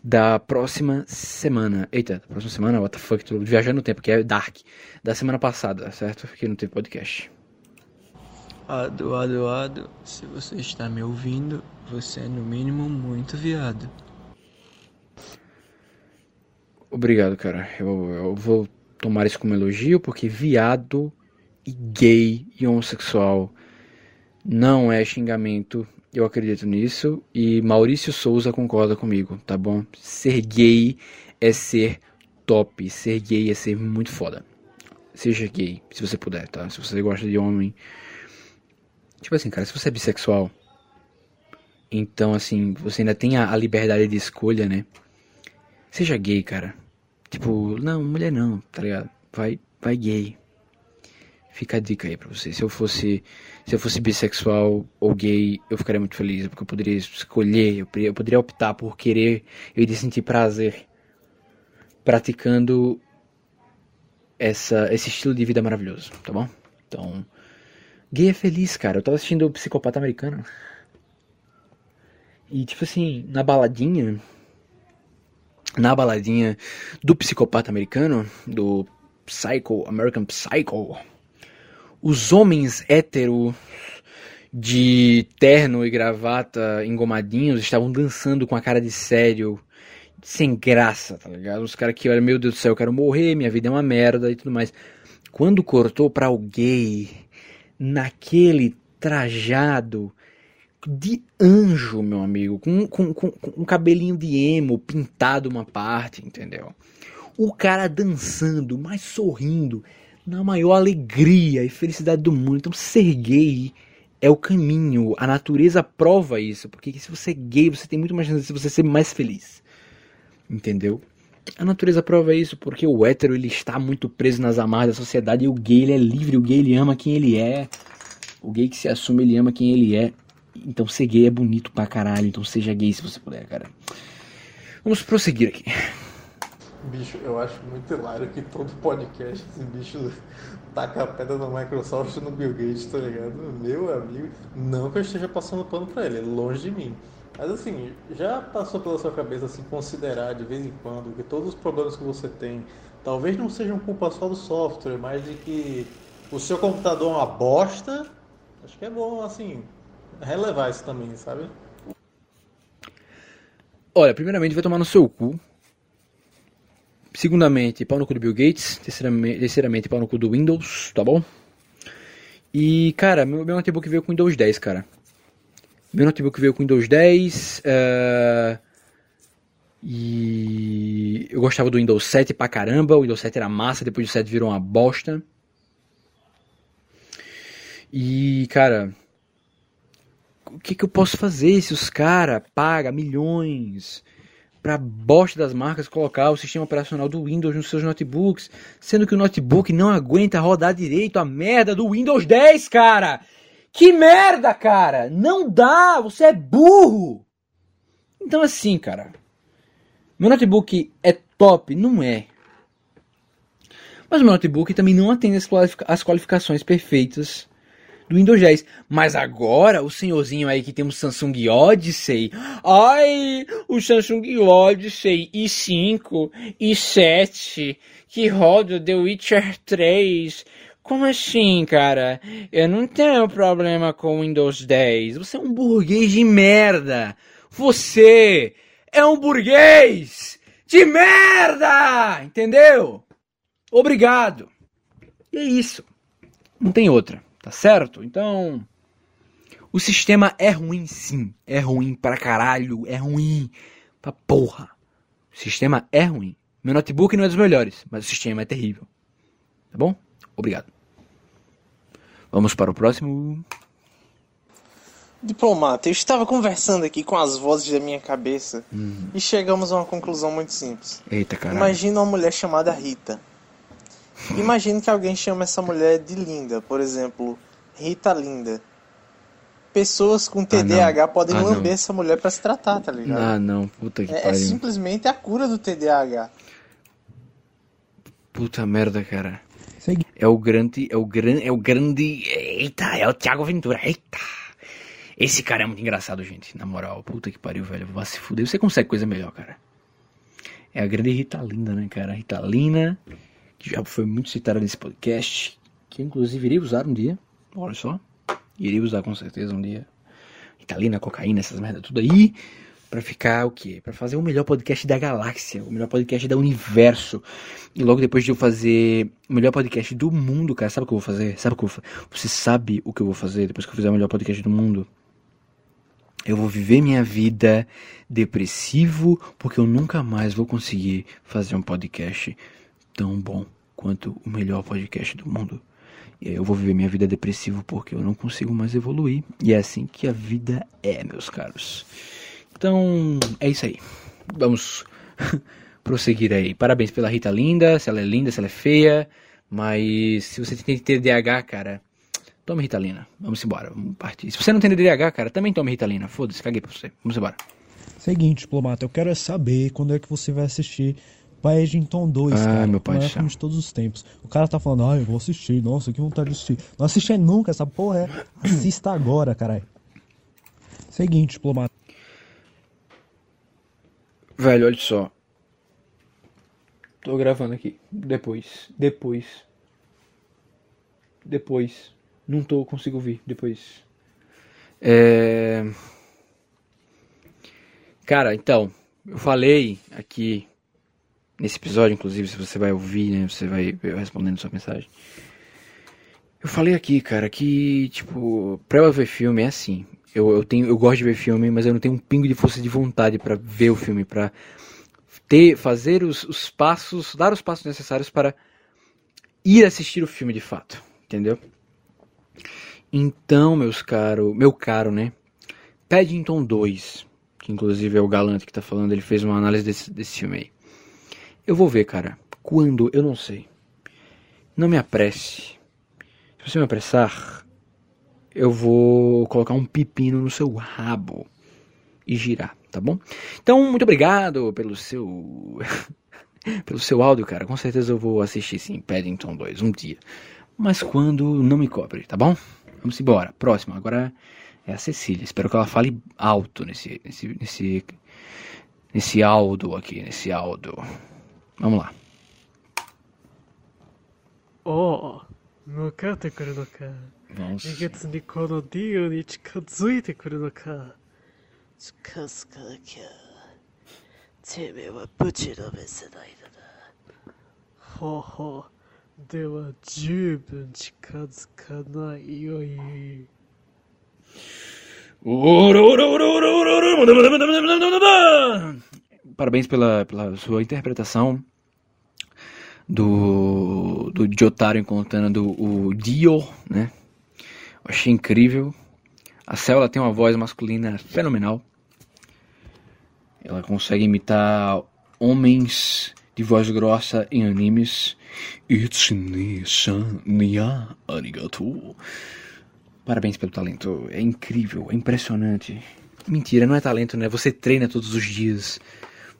da próxima semana. Eita, próxima semana, what the fuck, tô viajando no tempo, que é Dark. Da semana passada, certo? Porque não teve podcast. Ado, ado, ado, se você está me ouvindo, você é no mínimo muito viado. Obrigado, cara. Eu, eu vou tomar isso como elogio, porque viado e gay e homossexual não é xingamento. Eu acredito nisso. E Maurício Souza concorda comigo, tá bom? Ser gay é ser top. Ser gay é ser muito foda. Seja gay, se você puder, tá? Se você gosta de homem. Tipo assim, cara, se você é bissexual, então, assim, você ainda tem a, a liberdade de escolha, né? Seja gay, cara. Tipo, não, mulher não, tá ligado? Vai, vai gay. Fica a dica aí pra você. Se eu fosse, se eu fosse bissexual ou gay, eu ficaria muito feliz, porque eu poderia escolher, eu poderia, eu poderia optar por querer, eu iria sentir prazer praticando essa, esse estilo de vida maravilhoso, tá bom? Então, gay é feliz, cara. Eu tava assistindo o Psicopata Americano. E tipo assim, na baladinha, na baladinha do psicopata americano, do Psycho, American Psycho, os homens hétero de terno e gravata engomadinhos estavam dançando com a cara de sério, sem graça, tá ligado? Os caras que olham, meu Deus do céu, eu quero morrer, minha vida é uma merda e tudo mais. Quando cortou pra o gay, naquele trajado, de anjo, meu amigo, com, com, com, com um cabelinho de emo pintado uma parte, entendeu? O cara dançando, mas sorrindo, na maior alegria e felicidade do mundo. Então, ser gay é o caminho. A natureza prova isso, porque se você é gay, você tem muito mais chance de você ser mais feliz. Entendeu? A natureza prova isso porque o hétero ele está muito preso nas amarras da sociedade e o gay ele é livre, o gay ele ama quem ele é. O gay que se assume, ele ama quem ele é. Então ser gay é bonito pra caralho. Então seja gay se você puder, cara. Vamos prosseguir aqui. Bicho, eu acho muito hilário que todo podcast esse bicho taca a pedra na Microsoft no Bill Gates, tá ligado? Meu amigo, não que eu esteja passando pano pra ele, é longe de mim. Mas assim, já passou pela sua cabeça assim considerar de vez em quando que todos os problemas que você tem talvez não sejam culpa só do software, mas de que o seu computador é uma bosta? Acho que é bom assim relevar isso também, sabe? Olha, primeiramente vai tomar no seu cu. Segundamente, pau no cu do Bill Gates. Terceiramente, terceiramente pau no cu do Windows, tá bom? E, cara, meu, meu notebook veio com Windows 10, cara. Meu notebook veio com Windows 10. Uh, e eu gostava do Windows 7 pra caramba. O Windows 7 era massa, depois do 7 virou uma bosta. E, cara, o que, que eu posso fazer se os caras pagam milhões para bosta das marcas colocar o sistema operacional do Windows nos seus notebooks, sendo que o notebook não aguenta rodar direito a merda do Windows 10, cara? Que merda, cara! Não dá, você é burro! Então assim, cara, meu notebook é top? Não é. Mas o meu notebook também não atende as qualificações perfeitas do Windows 10. Mas agora, o senhorzinho aí que tem um Samsung Odyssey, ai, o Samsung Odyssey i5, i7, que roda The Witcher 3. Como assim, cara? Eu não tenho problema com o Windows 10. Você é um burguês de merda. Você é um burguês de merda! Entendeu? Obrigado. E é isso. Não tem outra. Tá certo? Então. O sistema é ruim sim. É ruim pra caralho. É ruim pra porra. O sistema é ruim. Meu notebook não é dos melhores, mas o sistema é terrível. Tá bom? Obrigado. Vamos para o próximo. Diplomata, eu estava conversando aqui com as vozes da minha cabeça Hum. e chegamos a uma conclusão muito simples. Eita, caralho. Imagina uma mulher chamada Rita. Imagine que alguém chama essa mulher de linda, por exemplo, Rita Linda. Pessoas com TDAH podem Ah, não. lamber essa mulher pra se tratar, tá ligado? Ah, não. Puta que é, é pariu. simplesmente a cura do TDAH. Puta merda, cara. Segui- É o grande. É o grande. É o grande. Eita, é o Thiago Ventura. Eita. Esse cara é muito engraçado, gente. Na moral, puta que pariu, velho. Vai se fuder. Você consegue coisa melhor, cara. É a grande Ritalina, né, cara? Ritalina, que já foi muito citada nesse podcast. Que inclusive irei usar um dia. Olha só. Irei usar com certeza um dia. Ritalina, cocaína, essas merdas tudo aí. Pra ficar o quê? Pra fazer o melhor podcast da galáxia. O melhor podcast da universo. E logo depois de eu fazer o melhor podcast do mundo, cara, sabe o que eu vou fazer? Sabe o que eu vou fazer? Você sabe o que eu vou fazer depois que eu fizer o melhor podcast do mundo? Eu vou viver minha vida depressivo porque eu nunca mais vou conseguir fazer um podcast tão bom quanto o melhor podcast do mundo. E aí eu vou viver minha vida depressivo porque eu não consigo mais evoluir. E é assim que a vida é, meus caros. Então, é isso aí. Vamos prosseguir aí. Parabéns pela Rita linda, se ela é linda, se ela é feia. Mas se você tem TDAH, cara, tome Ritalina. Vamos embora, vamos partir. Se você não tem TDAH, cara, também tome Ritalina. Foda-se, caguei pra você. Vamos embora. Seguinte, diplomata, eu quero é saber quando é que você vai assistir Paddington 2, Ah, cara. meu pai o do maior céu. filme de todos os tempos. O cara tá falando, ah, eu vou assistir, nossa, que vontade de assistir. Não assisti nunca essa porra, é. Assista agora, caralho. Seguinte, diplomata. Velho, olha só. Tô gravando aqui. Depois. Depois. Depois. Não tô, consigo ouvir. Depois. É... Cara, então. Eu falei aqui. Nesse episódio, inclusive, se você vai ouvir, né? Você vai respondendo sua mensagem. Eu falei aqui, cara, que, tipo, pra eu ver filme é assim. Eu, eu, tenho, eu gosto de ver filme, mas eu não tenho um pingo de força de vontade pra ver o filme, pra ter, fazer os, os passos, dar os passos necessários para ir assistir o filme de fato, entendeu? Então, meus caro, meu caro, né? Paddington 2, que inclusive é o Galante que tá falando, ele fez uma análise desse, desse filme aí. Eu vou ver, cara. Quando? Eu não sei. Não me apresse. Se você me apressar, eu vou colocar um pepino no seu rabo e girar, tá bom? Então, muito obrigado pelo seu pelo seu áudio, cara. Com certeza eu vou assistir sim Paddington 2 um dia. Mas quando não me cobre, tá bom? Vamos embora. Próximo, agora é a Cecília. Espero que ela fale alto nesse nesse nesse nesse áudio aqui, nesse áudio. Vamos lá. おお向かってくるのか。Vamos. 二月にこのディオに近づいてくるのか。近づかなきゃ。てめえはぶちのめせないだ。なほうほう。では十分近づかないよい Parabéns pela, pela sua interpretação do, do Jotaro encontrando o Dio, né? Eu achei incrível. A Cell ela tem uma voz masculina fenomenal. Ela consegue imitar homens de voz grossa em animes. Parabéns pelo talento. É incrível, é impressionante. Mentira, não é talento, né? Você treina todos os dias.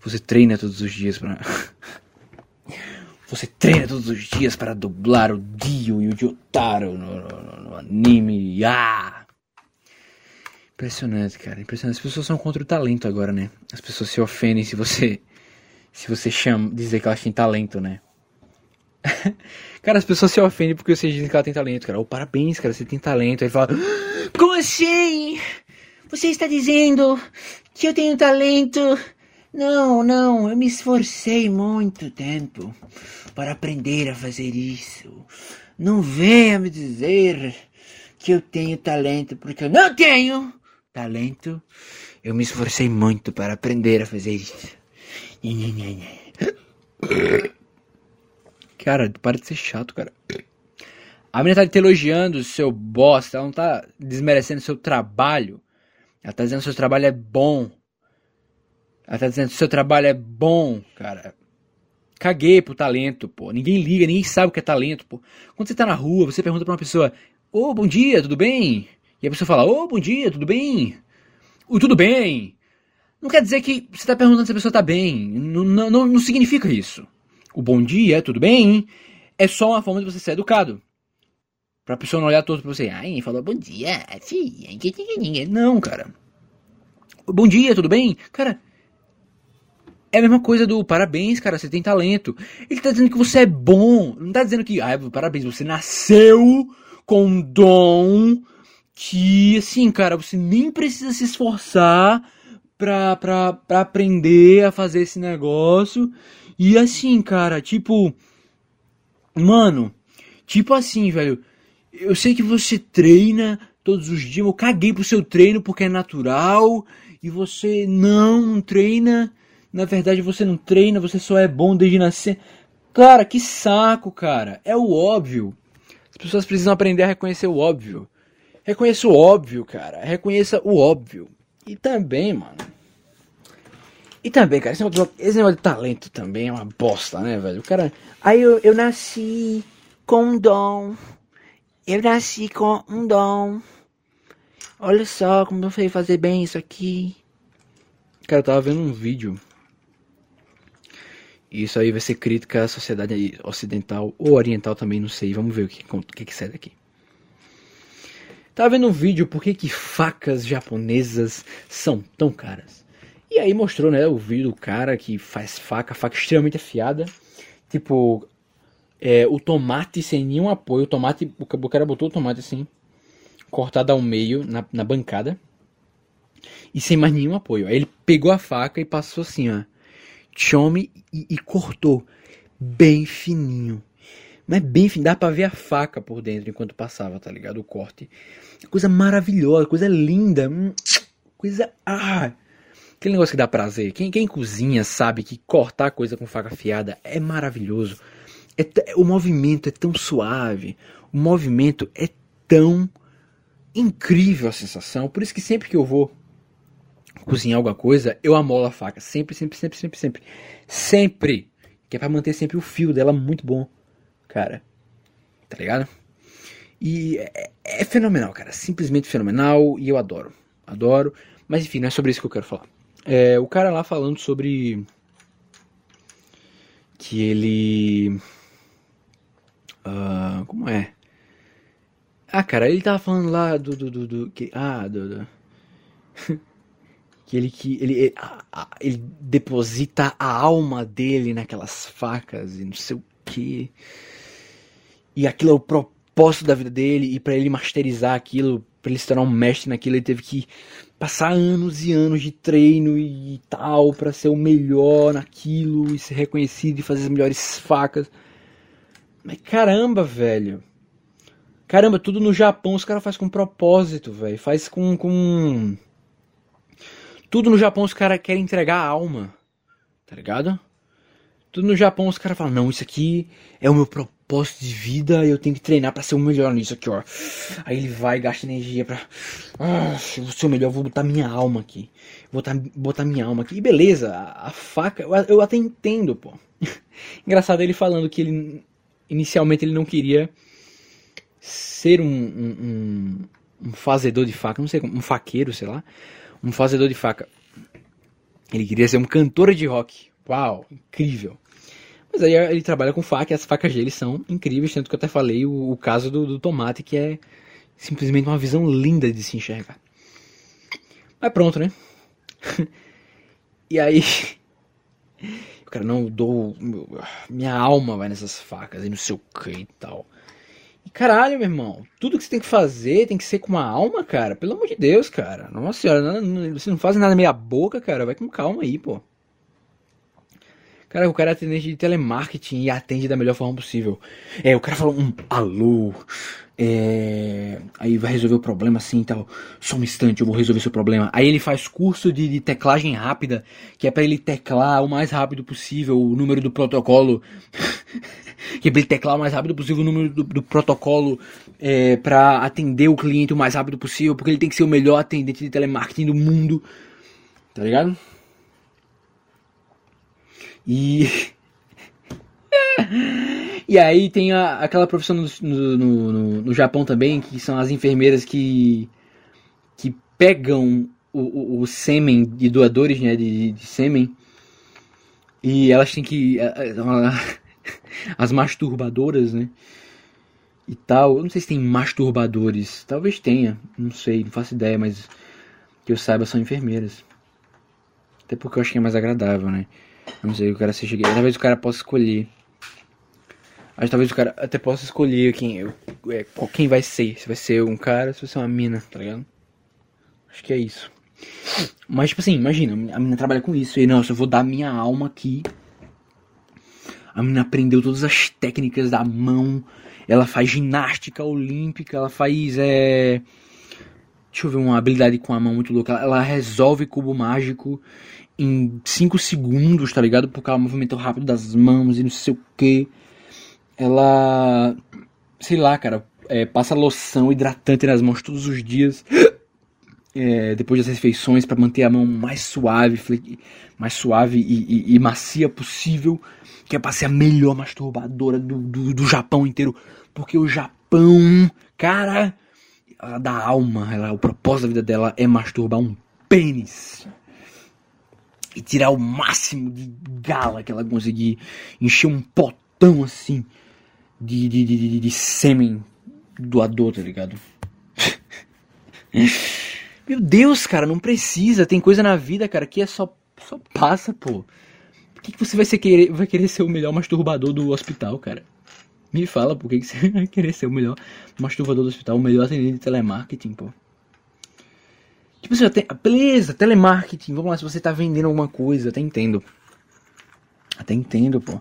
Você treina todos os dias para. Você treina todos os dias para dublar o Dio e o Jotaro no, no- no anime. Ah! Impressionante, cara. Impressionante. As pessoas são contra o talento agora, né? As pessoas se ofendem se você. Se você chama, dizer que elas têm talento, né? cara, as pessoas se ofendem porque você diz que ela tem talento, cara. Oh, parabéns, cara, você tem talento. Aí ele fala, como assim? Você está dizendo que eu tenho talento? Não, não, eu me esforcei muito tempo para aprender a fazer isso. Não venha me dizer que eu tenho talento, porque eu não tenho talento. Eu me esforcei muito para aprender a fazer isso. Cara, para de ser chato, cara. A menina tá te elogiando, seu bosta, ela não tá desmerecendo seu trabalho. Ela tá dizendo que seu trabalho é bom. Ela tá dizendo seu trabalho é bom, cara. Caguei pro talento, pô. Ninguém liga, ninguém sabe o que é talento, pô. Quando você tá na rua, você pergunta pra uma pessoa: Ô, bom dia, tudo bem? E a pessoa fala: Ô, bom dia, tudo bem? O tudo bem. Não quer dizer que você tá perguntando se a pessoa tá bem. Não, não, não, não significa isso. O bom dia, tudo bem, é só uma forma de você ser educado. Pra pessoa não olhar todo pra você. Ai, falou bom dia. sim, Não, cara. Bom dia, tudo bem? Cara, é a mesma coisa do parabéns, cara, você tem talento. Ele tá dizendo que você é bom. Não tá dizendo que, ah, parabéns, você nasceu com um dom que, assim, cara, você nem precisa se esforçar pra, pra, pra aprender a fazer esse negócio. E assim, cara, tipo. Mano, tipo assim, velho. Eu sei que você treina todos os dias. Eu caguei pro seu treino porque é natural. E você não treina. Na verdade, você não treina, você só é bom desde nascer. Cara, que saco, cara. É o óbvio. As pessoas precisam aprender a reconhecer o óbvio. Reconheça o óbvio, cara. Reconheça o óbvio. E também, mano. E também, cara, esse negócio, esse negócio de talento também é uma bosta, né, velho? O cara. Aí eu, eu nasci com um dom. Eu nasci com um dom. Olha só como eu sei fazer bem isso aqui. Cara, eu tava vendo um vídeo. E isso aí vai ser crítica à sociedade ocidental ou oriental também, não sei. Vamos ver o que, o que, que sai daqui. Tava vendo um vídeo por que, que facas japonesas são tão caras. E aí mostrou, né, o vídeo do cara que faz faca, faca extremamente afiada. Tipo, é, o tomate sem nenhum apoio. O tomate, o cara botou o tomate assim, cortado ao meio na, na bancada. E sem mais nenhum apoio. Aí ele pegou a faca e passou assim, ó. Chome e, e cortou. Bem fininho. Mas bem fininho. Dá pra ver a faca por dentro enquanto passava, tá ligado? O corte. Coisa maravilhosa, coisa linda. Hum, coisa. Ah! Aquele negócio que dá prazer. Quem, quem cozinha sabe que cortar coisa com faca afiada é maravilhoso. É, o movimento é tão suave. O movimento é tão incrível a sensação. Por isso que sempre que eu vou cozinhar alguma coisa, eu amolo a faca. Sempre, sempre, sempre, sempre, sempre. Sempre. Que é pra manter sempre o fio dela muito bom. Cara. Tá ligado? E é, é fenomenal, cara. Simplesmente fenomenal. E eu adoro. Adoro. Mas enfim, não é sobre isso que eu quero falar. É, o cara lá falando sobre que ele. Uh, como é? Ah, cara, ele tava falando lá do. do, do, do que, ah, do. do que ele que ele, ele, deposita a alma dele naquelas facas e não sei o que. E aquilo é o propósito da vida dele e para ele masterizar aquilo, para ele se tornar um mestre naquilo, ele teve que passar anos e anos de treino e tal para ser o melhor naquilo e ser reconhecido e fazer as melhores facas. Mas caramba, velho. Caramba, tudo no Japão os caras fazem com propósito, velho. Faz com, com. Tudo no Japão os caras querem entregar a alma. Tá ligado? Tudo no Japão os caras falam, não, isso aqui é o meu propósito de vida, eu tenho que treinar para ser o melhor nisso aqui, ó. Aí ele vai, gasta energia pra. Ah, eu vou ser o melhor, vou botar minha alma aqui. Vou botar, botar minha alma aqui. E beleza, a, a faca, eu, eu, até entendo, pô. Engraçado ele falando que ele. Inicialmente ele não queria ser um, um, um, um fazedor de faca, não sei, um faqueiro, sei lá. Um fazedor de faca. Ele queria ser um cantor de rock. Uau, incrível. Mas aí ele trabalha com faca e as facas dele são incríveis, tanto que eu até falei o, o caso do, do, tomate, que é simplesmente uma visão linda de se enxergar. Mas pronto, né? e aí. O cara, não, dou. Minha alma vai nessas facas e não sei o que e tal. Caralho, meu irmão, tudo que você tem que fazer tem que ser com uma alma, cara. Pelo amor de Deus, cara. Nossa senhora, não, você não faz nada meia boca, cara. Vai com calma aí, pô. Cara, o cara é atendente de telemarketing e atende da melhor forma possível. É, o cara fala um alô, É, aí vai resolver o problema assim e tal. Só um instante, eu vou resolver seu problema. Aí ele faz curso de, de teclagem rápida, que é para ele teclar o mais rápido possível o número do protocolo. que é pra ele teclar o mais rápido possível o número do, do protocolo é, para atender o cliente o mais rápido possível, porque ele tem que ser o melhor atendente de telemarketing do mundo. Tá ligado? E. E aí tem a, aquela profissão no, no, no, no, Japão também, que são as enfermeiras que, que pegam o, o, o sêmen de doadores né, de, de sêmen e elas têm que. As masturbadoras, né? E tal. Eu não sei se tem masturbadores. Talvez tenha. Não sei, não faço ideia, mas que eu saiba são enfermeiras. Até porque eu acho que é mais agradável, né? Não sei, o cara seja gay. Talvez o cara possa escolher. Acho talvez o cara até possa escolher quem, é, quem vai ser. Se vai ser um cara, se vai ser uma mina, tá ligado? Acho que é isso. Mas, tipo assim, imagina, a menina trabalha com isso. E, nossa, eu vou dar minha alma aqui. A menina aprendeu todas as técnicas da mão. Ela faz ginástica olímpica. Ela faz, é... Deixa eu ver uma habilidade com a mão muito louca. Ela resolve cubo mágico em 5 segundos, tá ligado? Porque ela movimentou rápido das mãos e não sei o que ela, sei lá, cara, é, passa loção hidratante nas mãos todos os dias. É, depois das refeições para manter a mão mais suave, mais suave e, e, e, macia possível, que é para ser a melhor masturbadora do, do, do, Japão inteiro, porque o Japão, cara, ela dá alma, ela, o propósito da vida dela é masturbar um pênis. E tirar o máximo de gala que ela conseguir, encher um potão assim de, de, de, de, de sêmen doador, tá ligado? Meu Deus, cara, não precisa. Tem coisa na vida, cara, que é só, só passa, pô. Por que, que você vai, ser querer, vai querer ser o melhor masturbador do hospital, cara? Me fala, por que, que você vai querer ser o melhor masturbador do hospital, o melhor atendente de telemarketing, pô? Tipo, você tem. Beleza, telemarketing, vamos lá, se você tá vendendo alguma coisa, até entendo. Até entendo, pô.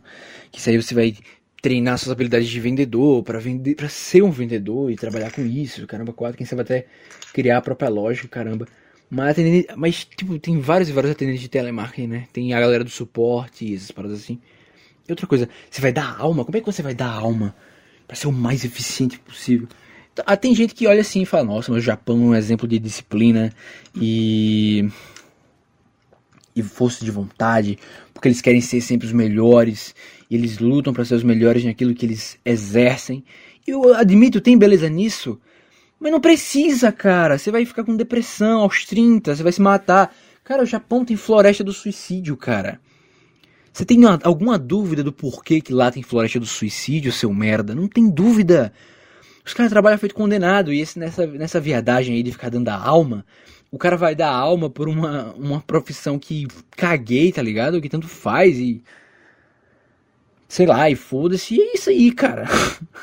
Que isso aí você vai treinar suas habilidades de vendedor, para vender, para ser um vendedor e trabalhar com isso, caramba, quatro, quem sabe até criar a própria loja, caramba. Mas, mas tipo, tem vários e vários atendentes de telemarketing, né? Tem a galera do suporte, essas paradas assim. E outra coisa, você vai dar alma? Como é que você vai dar alma para ser o mais eficiente possível? Então, ah, tem gente que olha assim e fala, nossa, mas o Japão é um exemplo de disciplina e e força de vontade, porque eles querem ser sempre os melhores e eles lutam para ser os melhores naquilo que eles exercem. Eu admito, tem beleza nisso, mas não precisa, cara. Você vai ficar com depressão aos 30, você vai se matar. Cara, o Japão tem floresta do suicídio, cara. Você tem uma, alguma dúvida do porquê que lá tem floresta do suicídio, seu merda? Não tem dúvida. Os caras trabalham feito condenado e esse, nessa, nessa viadagem aí de ficar dando a alma, o cara vai dar alma por uma, uma profissão que caguei, tá ligado? Que tanto faz e sei lá, e foda-se, e é isso aí, cara.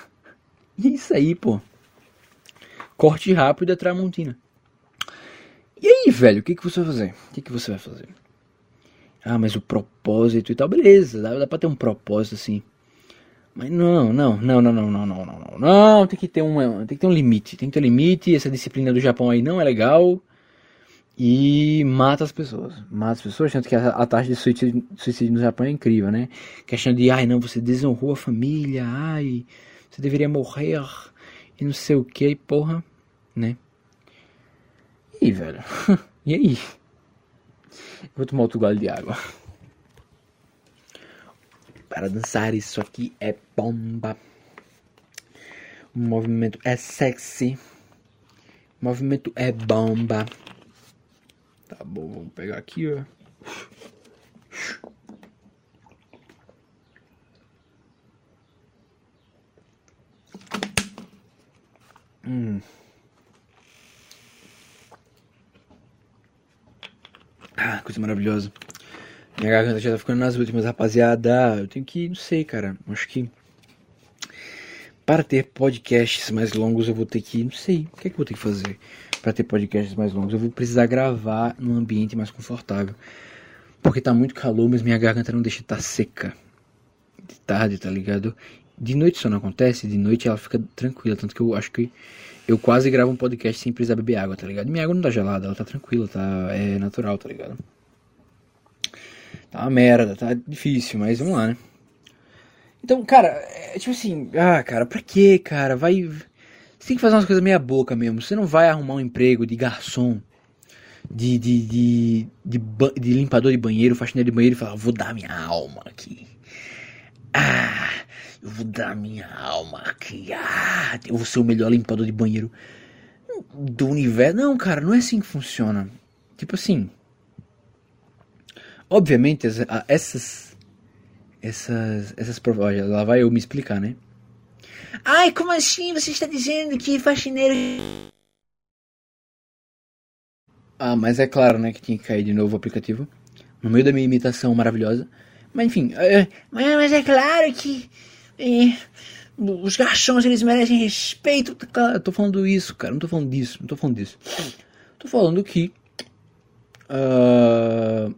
e é isso aí, pô. Corte rápido da Tramontina. E aí, velho, o que, que você vai fazer? O que, que você vai fazer? Ah, mas o propósito e tal, beleza, dá, dá pra ter um propósito assim. Mas não, não, não, não, não, não, não, não, não, tem que ter um, tem que ter um limite, tem que ter um limite, essa disciplina do Japão aí não é legal e mata as pessoas. Mata as pessoas, tanto que a, a taxa de suicídio, suicídio, no Japão é incrível, né? Questão de, ai não, você desonrou a família, ai, você deveria morrer, e não sei o que, porra, né? E aí, velho? e aí? Vou tomar outro gole de água. Para dançar, isso aqui é bomba. O movimento é sexy. O movimento é bomba. Tá bom, vamos pegar aqui, ó. Hum. Ah, coisa maravilhosa. Minha garganta já tá ficando nas últimas, rapaziada. Eu tenho que, não sei, cara. Acho que para ter podcasts mais longos eu vou ter que, não sei, o que é que eu vou ter que fazer? Para ter podcasts mais longos. Eu vou precisar gravar num ambiente mais confortável. Porque tá muito calor, mas minha garganta não deixa de estar tá seca. De tarde, tá ligado? De noite isso não acontece, de noite ela fica tranquila, tanto que eu acho que eu quase gravo um podcast sem precisar beber água, tá ligado? Minha água não tá gelada, ela tá tranquila, tá é natural, tá ligado? Tá uma merda, tá difícil, mas vamos lá, né? Então, cara, é tipo assim, ah, cara, pra quê, cara? Vai. Você tem que fazer umas coisas meia boca mesmo. Você não vai arrumar um emprego de garçom, de, de, de, de, limpador de banheiro, faxineiro de banheiro e falar, vou dar minha alma aqui. Ah, eu vou dar minha alma aqui. Ah, eu vou ser o melhor limpador de banheiro do universo. Não, cara, não é assim que funciona. Tipo assim. Obviamente, essas. Essas. Essas. Olha, lá vai eu me explicar, né? Ai, como assim? Você está dizendo que faxineiro. Ah, mas é claro, né, que tinha que cair de novo o aplicativo. No meio da minha imitação maravilhosa. Mas enfim, é, mas, mas é claro que. é, os garçons eles merecem respeito. Eu tô falando isso, cara. Não tô falando disso. Não tô falando disso. Tô falando que. ah,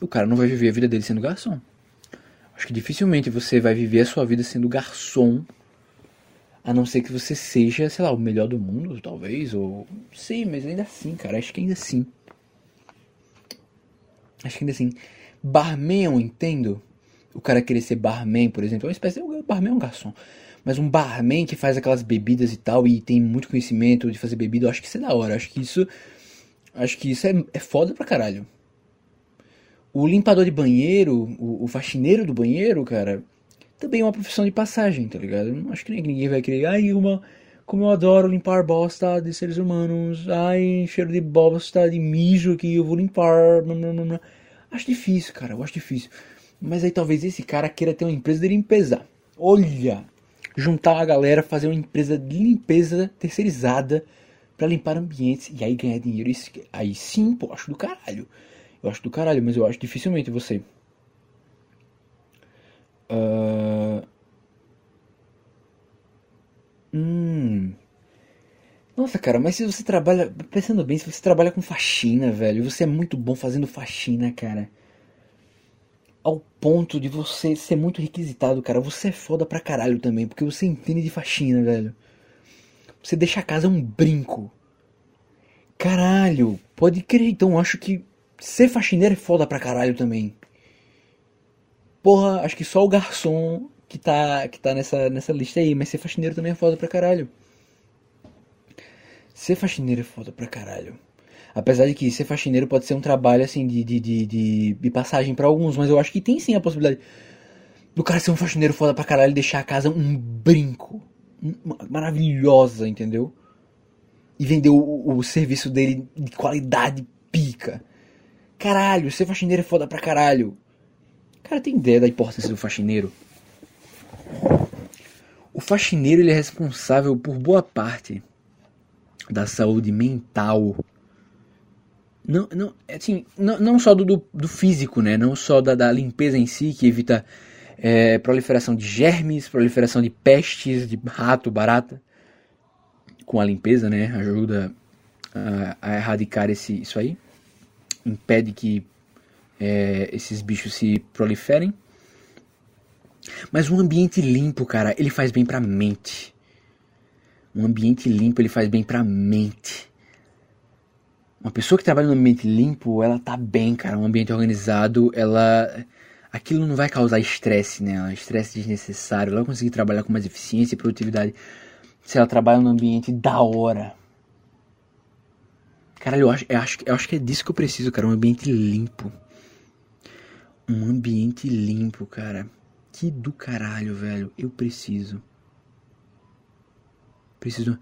o cara não vai viver a vida dele sendo garçom. Acho que dificilmente você vai viver a sua vida sendo garçom. A não ser que você seja, sei lá, o melhor do mundo, talvez. Ou. Sim, mas ainda assim, cara. Acho que ainda assim. Acho que ainda assim. Barman eu entendo. O cara querer ser barman, por exemplo. É uma espécie de. Barman é um garçom. Mas um barman que faz aquelas bebidas e tal. E tem muito conhecimento de fazer bebida. Eu acho que isso é da hora. Acho que isso. Acho que isso é, é foda pra caralho. O limpador de banheiro, o, o faxineiro do banheiro, cara, também é uma profissão de passagem, tá ligado? Não acho que ninguém vai querer. Ai, uma. Como eu adoro limpar bosta de seres humanos. Ai, cheiro de bosta, de mijo que eu vou limpar. Acho difícil, cara. Eu acho difícil. Mas aí talvez esse cara queira ter uma empresa de limpeza. Olha! Juntar a galera, fazer uma empresa de limpeza terceirizada pra limpar ambientes e aí ganhar dinheiro. Aí sim, pô, acho do caralho. Eu acho do caralho, mas eu acho dificilmente você. Ah, Hum. Nossa, cara, mas se você trabalha. Pensando bem, se você trabalha com faxina, velho, você é muito bom fazendo faxina, cara. Ao ponto de você ser muito requisitado, cara. Você é foda pra caralho também, porque você entende de faxina, velho. Você deixa a casa um brinco. Caralho, pode crer. Então acho que ser faxineiro é foda pra caralho também. Porra, acho que só o garçom que tá, que tá nessa, nessa lista aí, mas ser faxineiro também é foda pra caralho. Ser faxineiro é foda pra caralho. Apesar de que ser faxineiro pode ser um trabalho assim de, de, de, de, de passagem pra alguns, mas eu acho que tem sim a possibilidade do cara ser um faxineiro foda pra caralho e deixar a casa um brinco. Maravilhosa, entendeu? E vender o, o serviço dele de qualidade pica. Caralho, ser faxineiro é foda pra caralho. Cara, tem ideia da importância do faxineiro? O faxineiro ele é responsável por boa parte da saúde mental. Não, não, assim, não, não só do, do, do físico, né? Não só da, da limpeza em si, que evita é, proliferação de germes, proliferação de pestes, de rato, barata. Com a limpeza, né? Ajuda a, a erradicar esse, isso aí. Impede que é, esses bichos se proliferem. Mas um ambiente limpo, cara, ele faz bem pra mente. Um ambiente limpo, ele faz bem pra mente. Uma pessoa que trabalha num ambiente limpo, ela tá bem, cara. Um ambiente organizado, ela. Aquilo não vai causar estresse nela, estresse desnecessário. Ela vai conseguir trabalhar com mais eficiência e produtividade se ela trabalha num ambiente da hora. Caralho, eu acho, eu, acho, eu acho que é disso que eu preciso, cara. Um ambiente limpo. Um ambiente limpo, cara. Que do caralho, velho. Eu preciso. Preciso.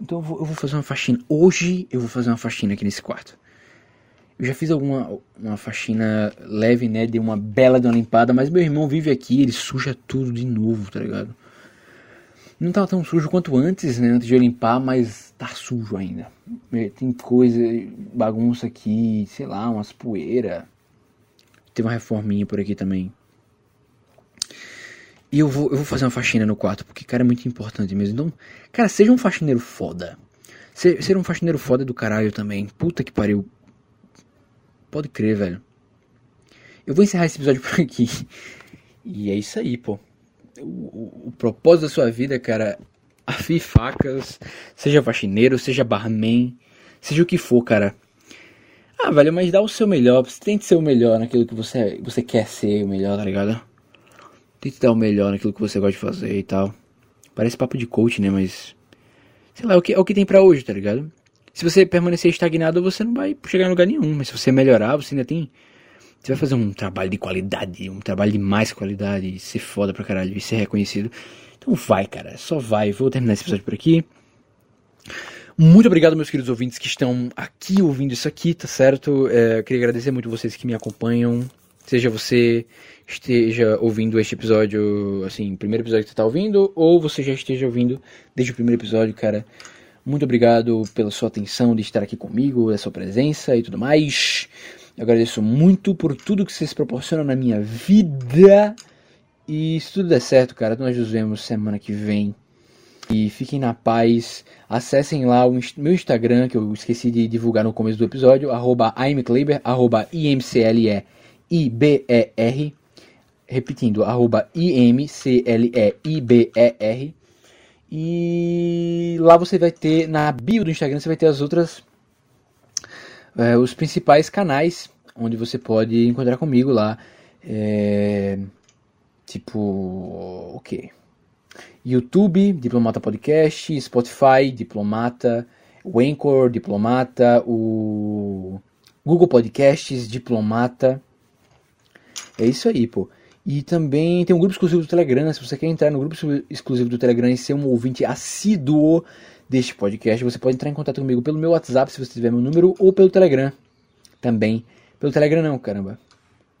Então eu vou, eu vou fazer uma faxina. Hoje eu vou fazer uma faxina aqui nesse quarto. Eu já fiz alguma uma faxina leve, né? Dei uma bela de uma limpada, mas meu irmão vive aqui, ele suja tudo de novo, tá ligado? Não tava tão sujo quanto antes, né? Antes de eu limpar, mas tá sujo ainda. Tem coisa, bagunça aqui, sei lá, umas poeiras. Tem uma reforminha por aqui também. E eu vou, eu vou fazer uma faxina no quarto, porque, cara, é muito importante mesmo. Então, cara, seja um faxineiro foda. Ser, ser um faxineiro foda do caralho também. Puta que pariu. Pode crer, velho. Eu vou encerrar esse episódio por aqui. E é isso aí, pô. o, o- o propósito da sua vida, cara, afie facas, seja faxineiro, seja barman, seja o que for, cara. Ah, velho, mas dá o seu melhor, você tente ser o melhor naquilo que você, você quer ser o melhor, tá ligado? Tente dar o melhor naquilo que você gosta de fazer e tal. Parece papo de coach, né, mas... Sei lá, é o que, é o que tem pra hoje, tá ligado? Se você permanecer estagnado, você não vai chegar em lugar nenhum, mas se você melhorar, você ainda tem... Você vai fazer um trabalho de qualidade, um trabalho de mais qualidade, e ser foda pra caralho e ser reconhecido. Então vai, cara, só vai. Vou terminar esse episódio por aqui. Muito obrigado, meus queridos ouvintes que estão aqui ouvindo isso aqui, tá certo? É, queria agradecer muito vocês que me acompanham. Seja você esteja ouvindo este episódio, assim, primeiro episódio que você tá ouvindo, ou você já esteja ouvindo desde o primeiro episódio, cara. Muito obrigado pela sua atenção de estar aqui comigo, da sua presença e tudo mais. Eu agradeço muito por tudo que vocês proporcionam na minha vida. E se tudo der certo, cara, nós nos vemos semana que vem. E fiquem na paz. Acessem lá o meu Instagram, que eu esqueci de divulgar no começo do episódio, arroba imcleber, arroba imcleibr. Repetindo, arroba imcleibr. E lá você vai ter, na bio do Instagram, você vai ter as outras, é, os principais canais onde você pode encontrar comigo lá. É, tipo, o quê? YouTube, Diplomata Podcast, Spotify, Diplomata, o Anchor, Diplomata, o Google Podcasts, Diplomata. É isso aí, pô. E também tem um grupo exclusivo do Telegram. Se você quer entrar no grupo exclu- exclusivo do Telegram e ser um ouvinte assíduo deste podcast, você pode entrar em contato comigo pelo meu WhatsApp, se você tiver meu número, ou pelo Telegram. Também. Pelo Telegram não, caramba.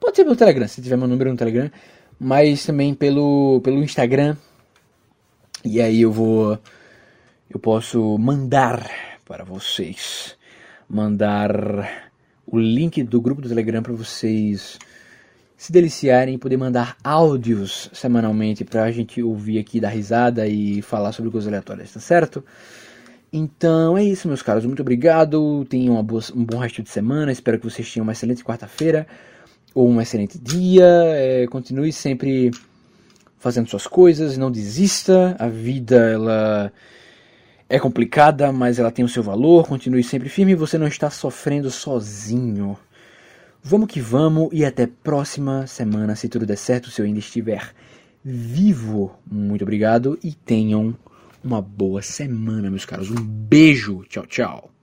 Pode ser pelo Telegram, se tiver meu número no Telegram. Mas também pelo, pelo Instagram. E aí eu vou. Eu posso mandar para vocês. Mandar o link do grupo do Telegram para vocês se deliciarem e poder mandar áudios semanalmente pra gente ouvir aqui, dar risada e falar sobre coisas aleatórias, tá certo? Então é isso, meus caros. Muito obrigado. Tenham boa- um bom resto de semana. Espero que vocês tenham uma excelente quarta-feira ou um excelente dia. É, continue sempre fazendo suas coisas. Não desista. A vida ela é complicada, mas ela tem o seu valor. Continue sempre firme. Você não está sofrendo sozinho. Vamos que vamos e até próxima semana, se tudo der certo, se eu ainda estiver vivo. Muito obrigado e tenham uma boa semana, meus caros. Um beijo. Tchau, tchau.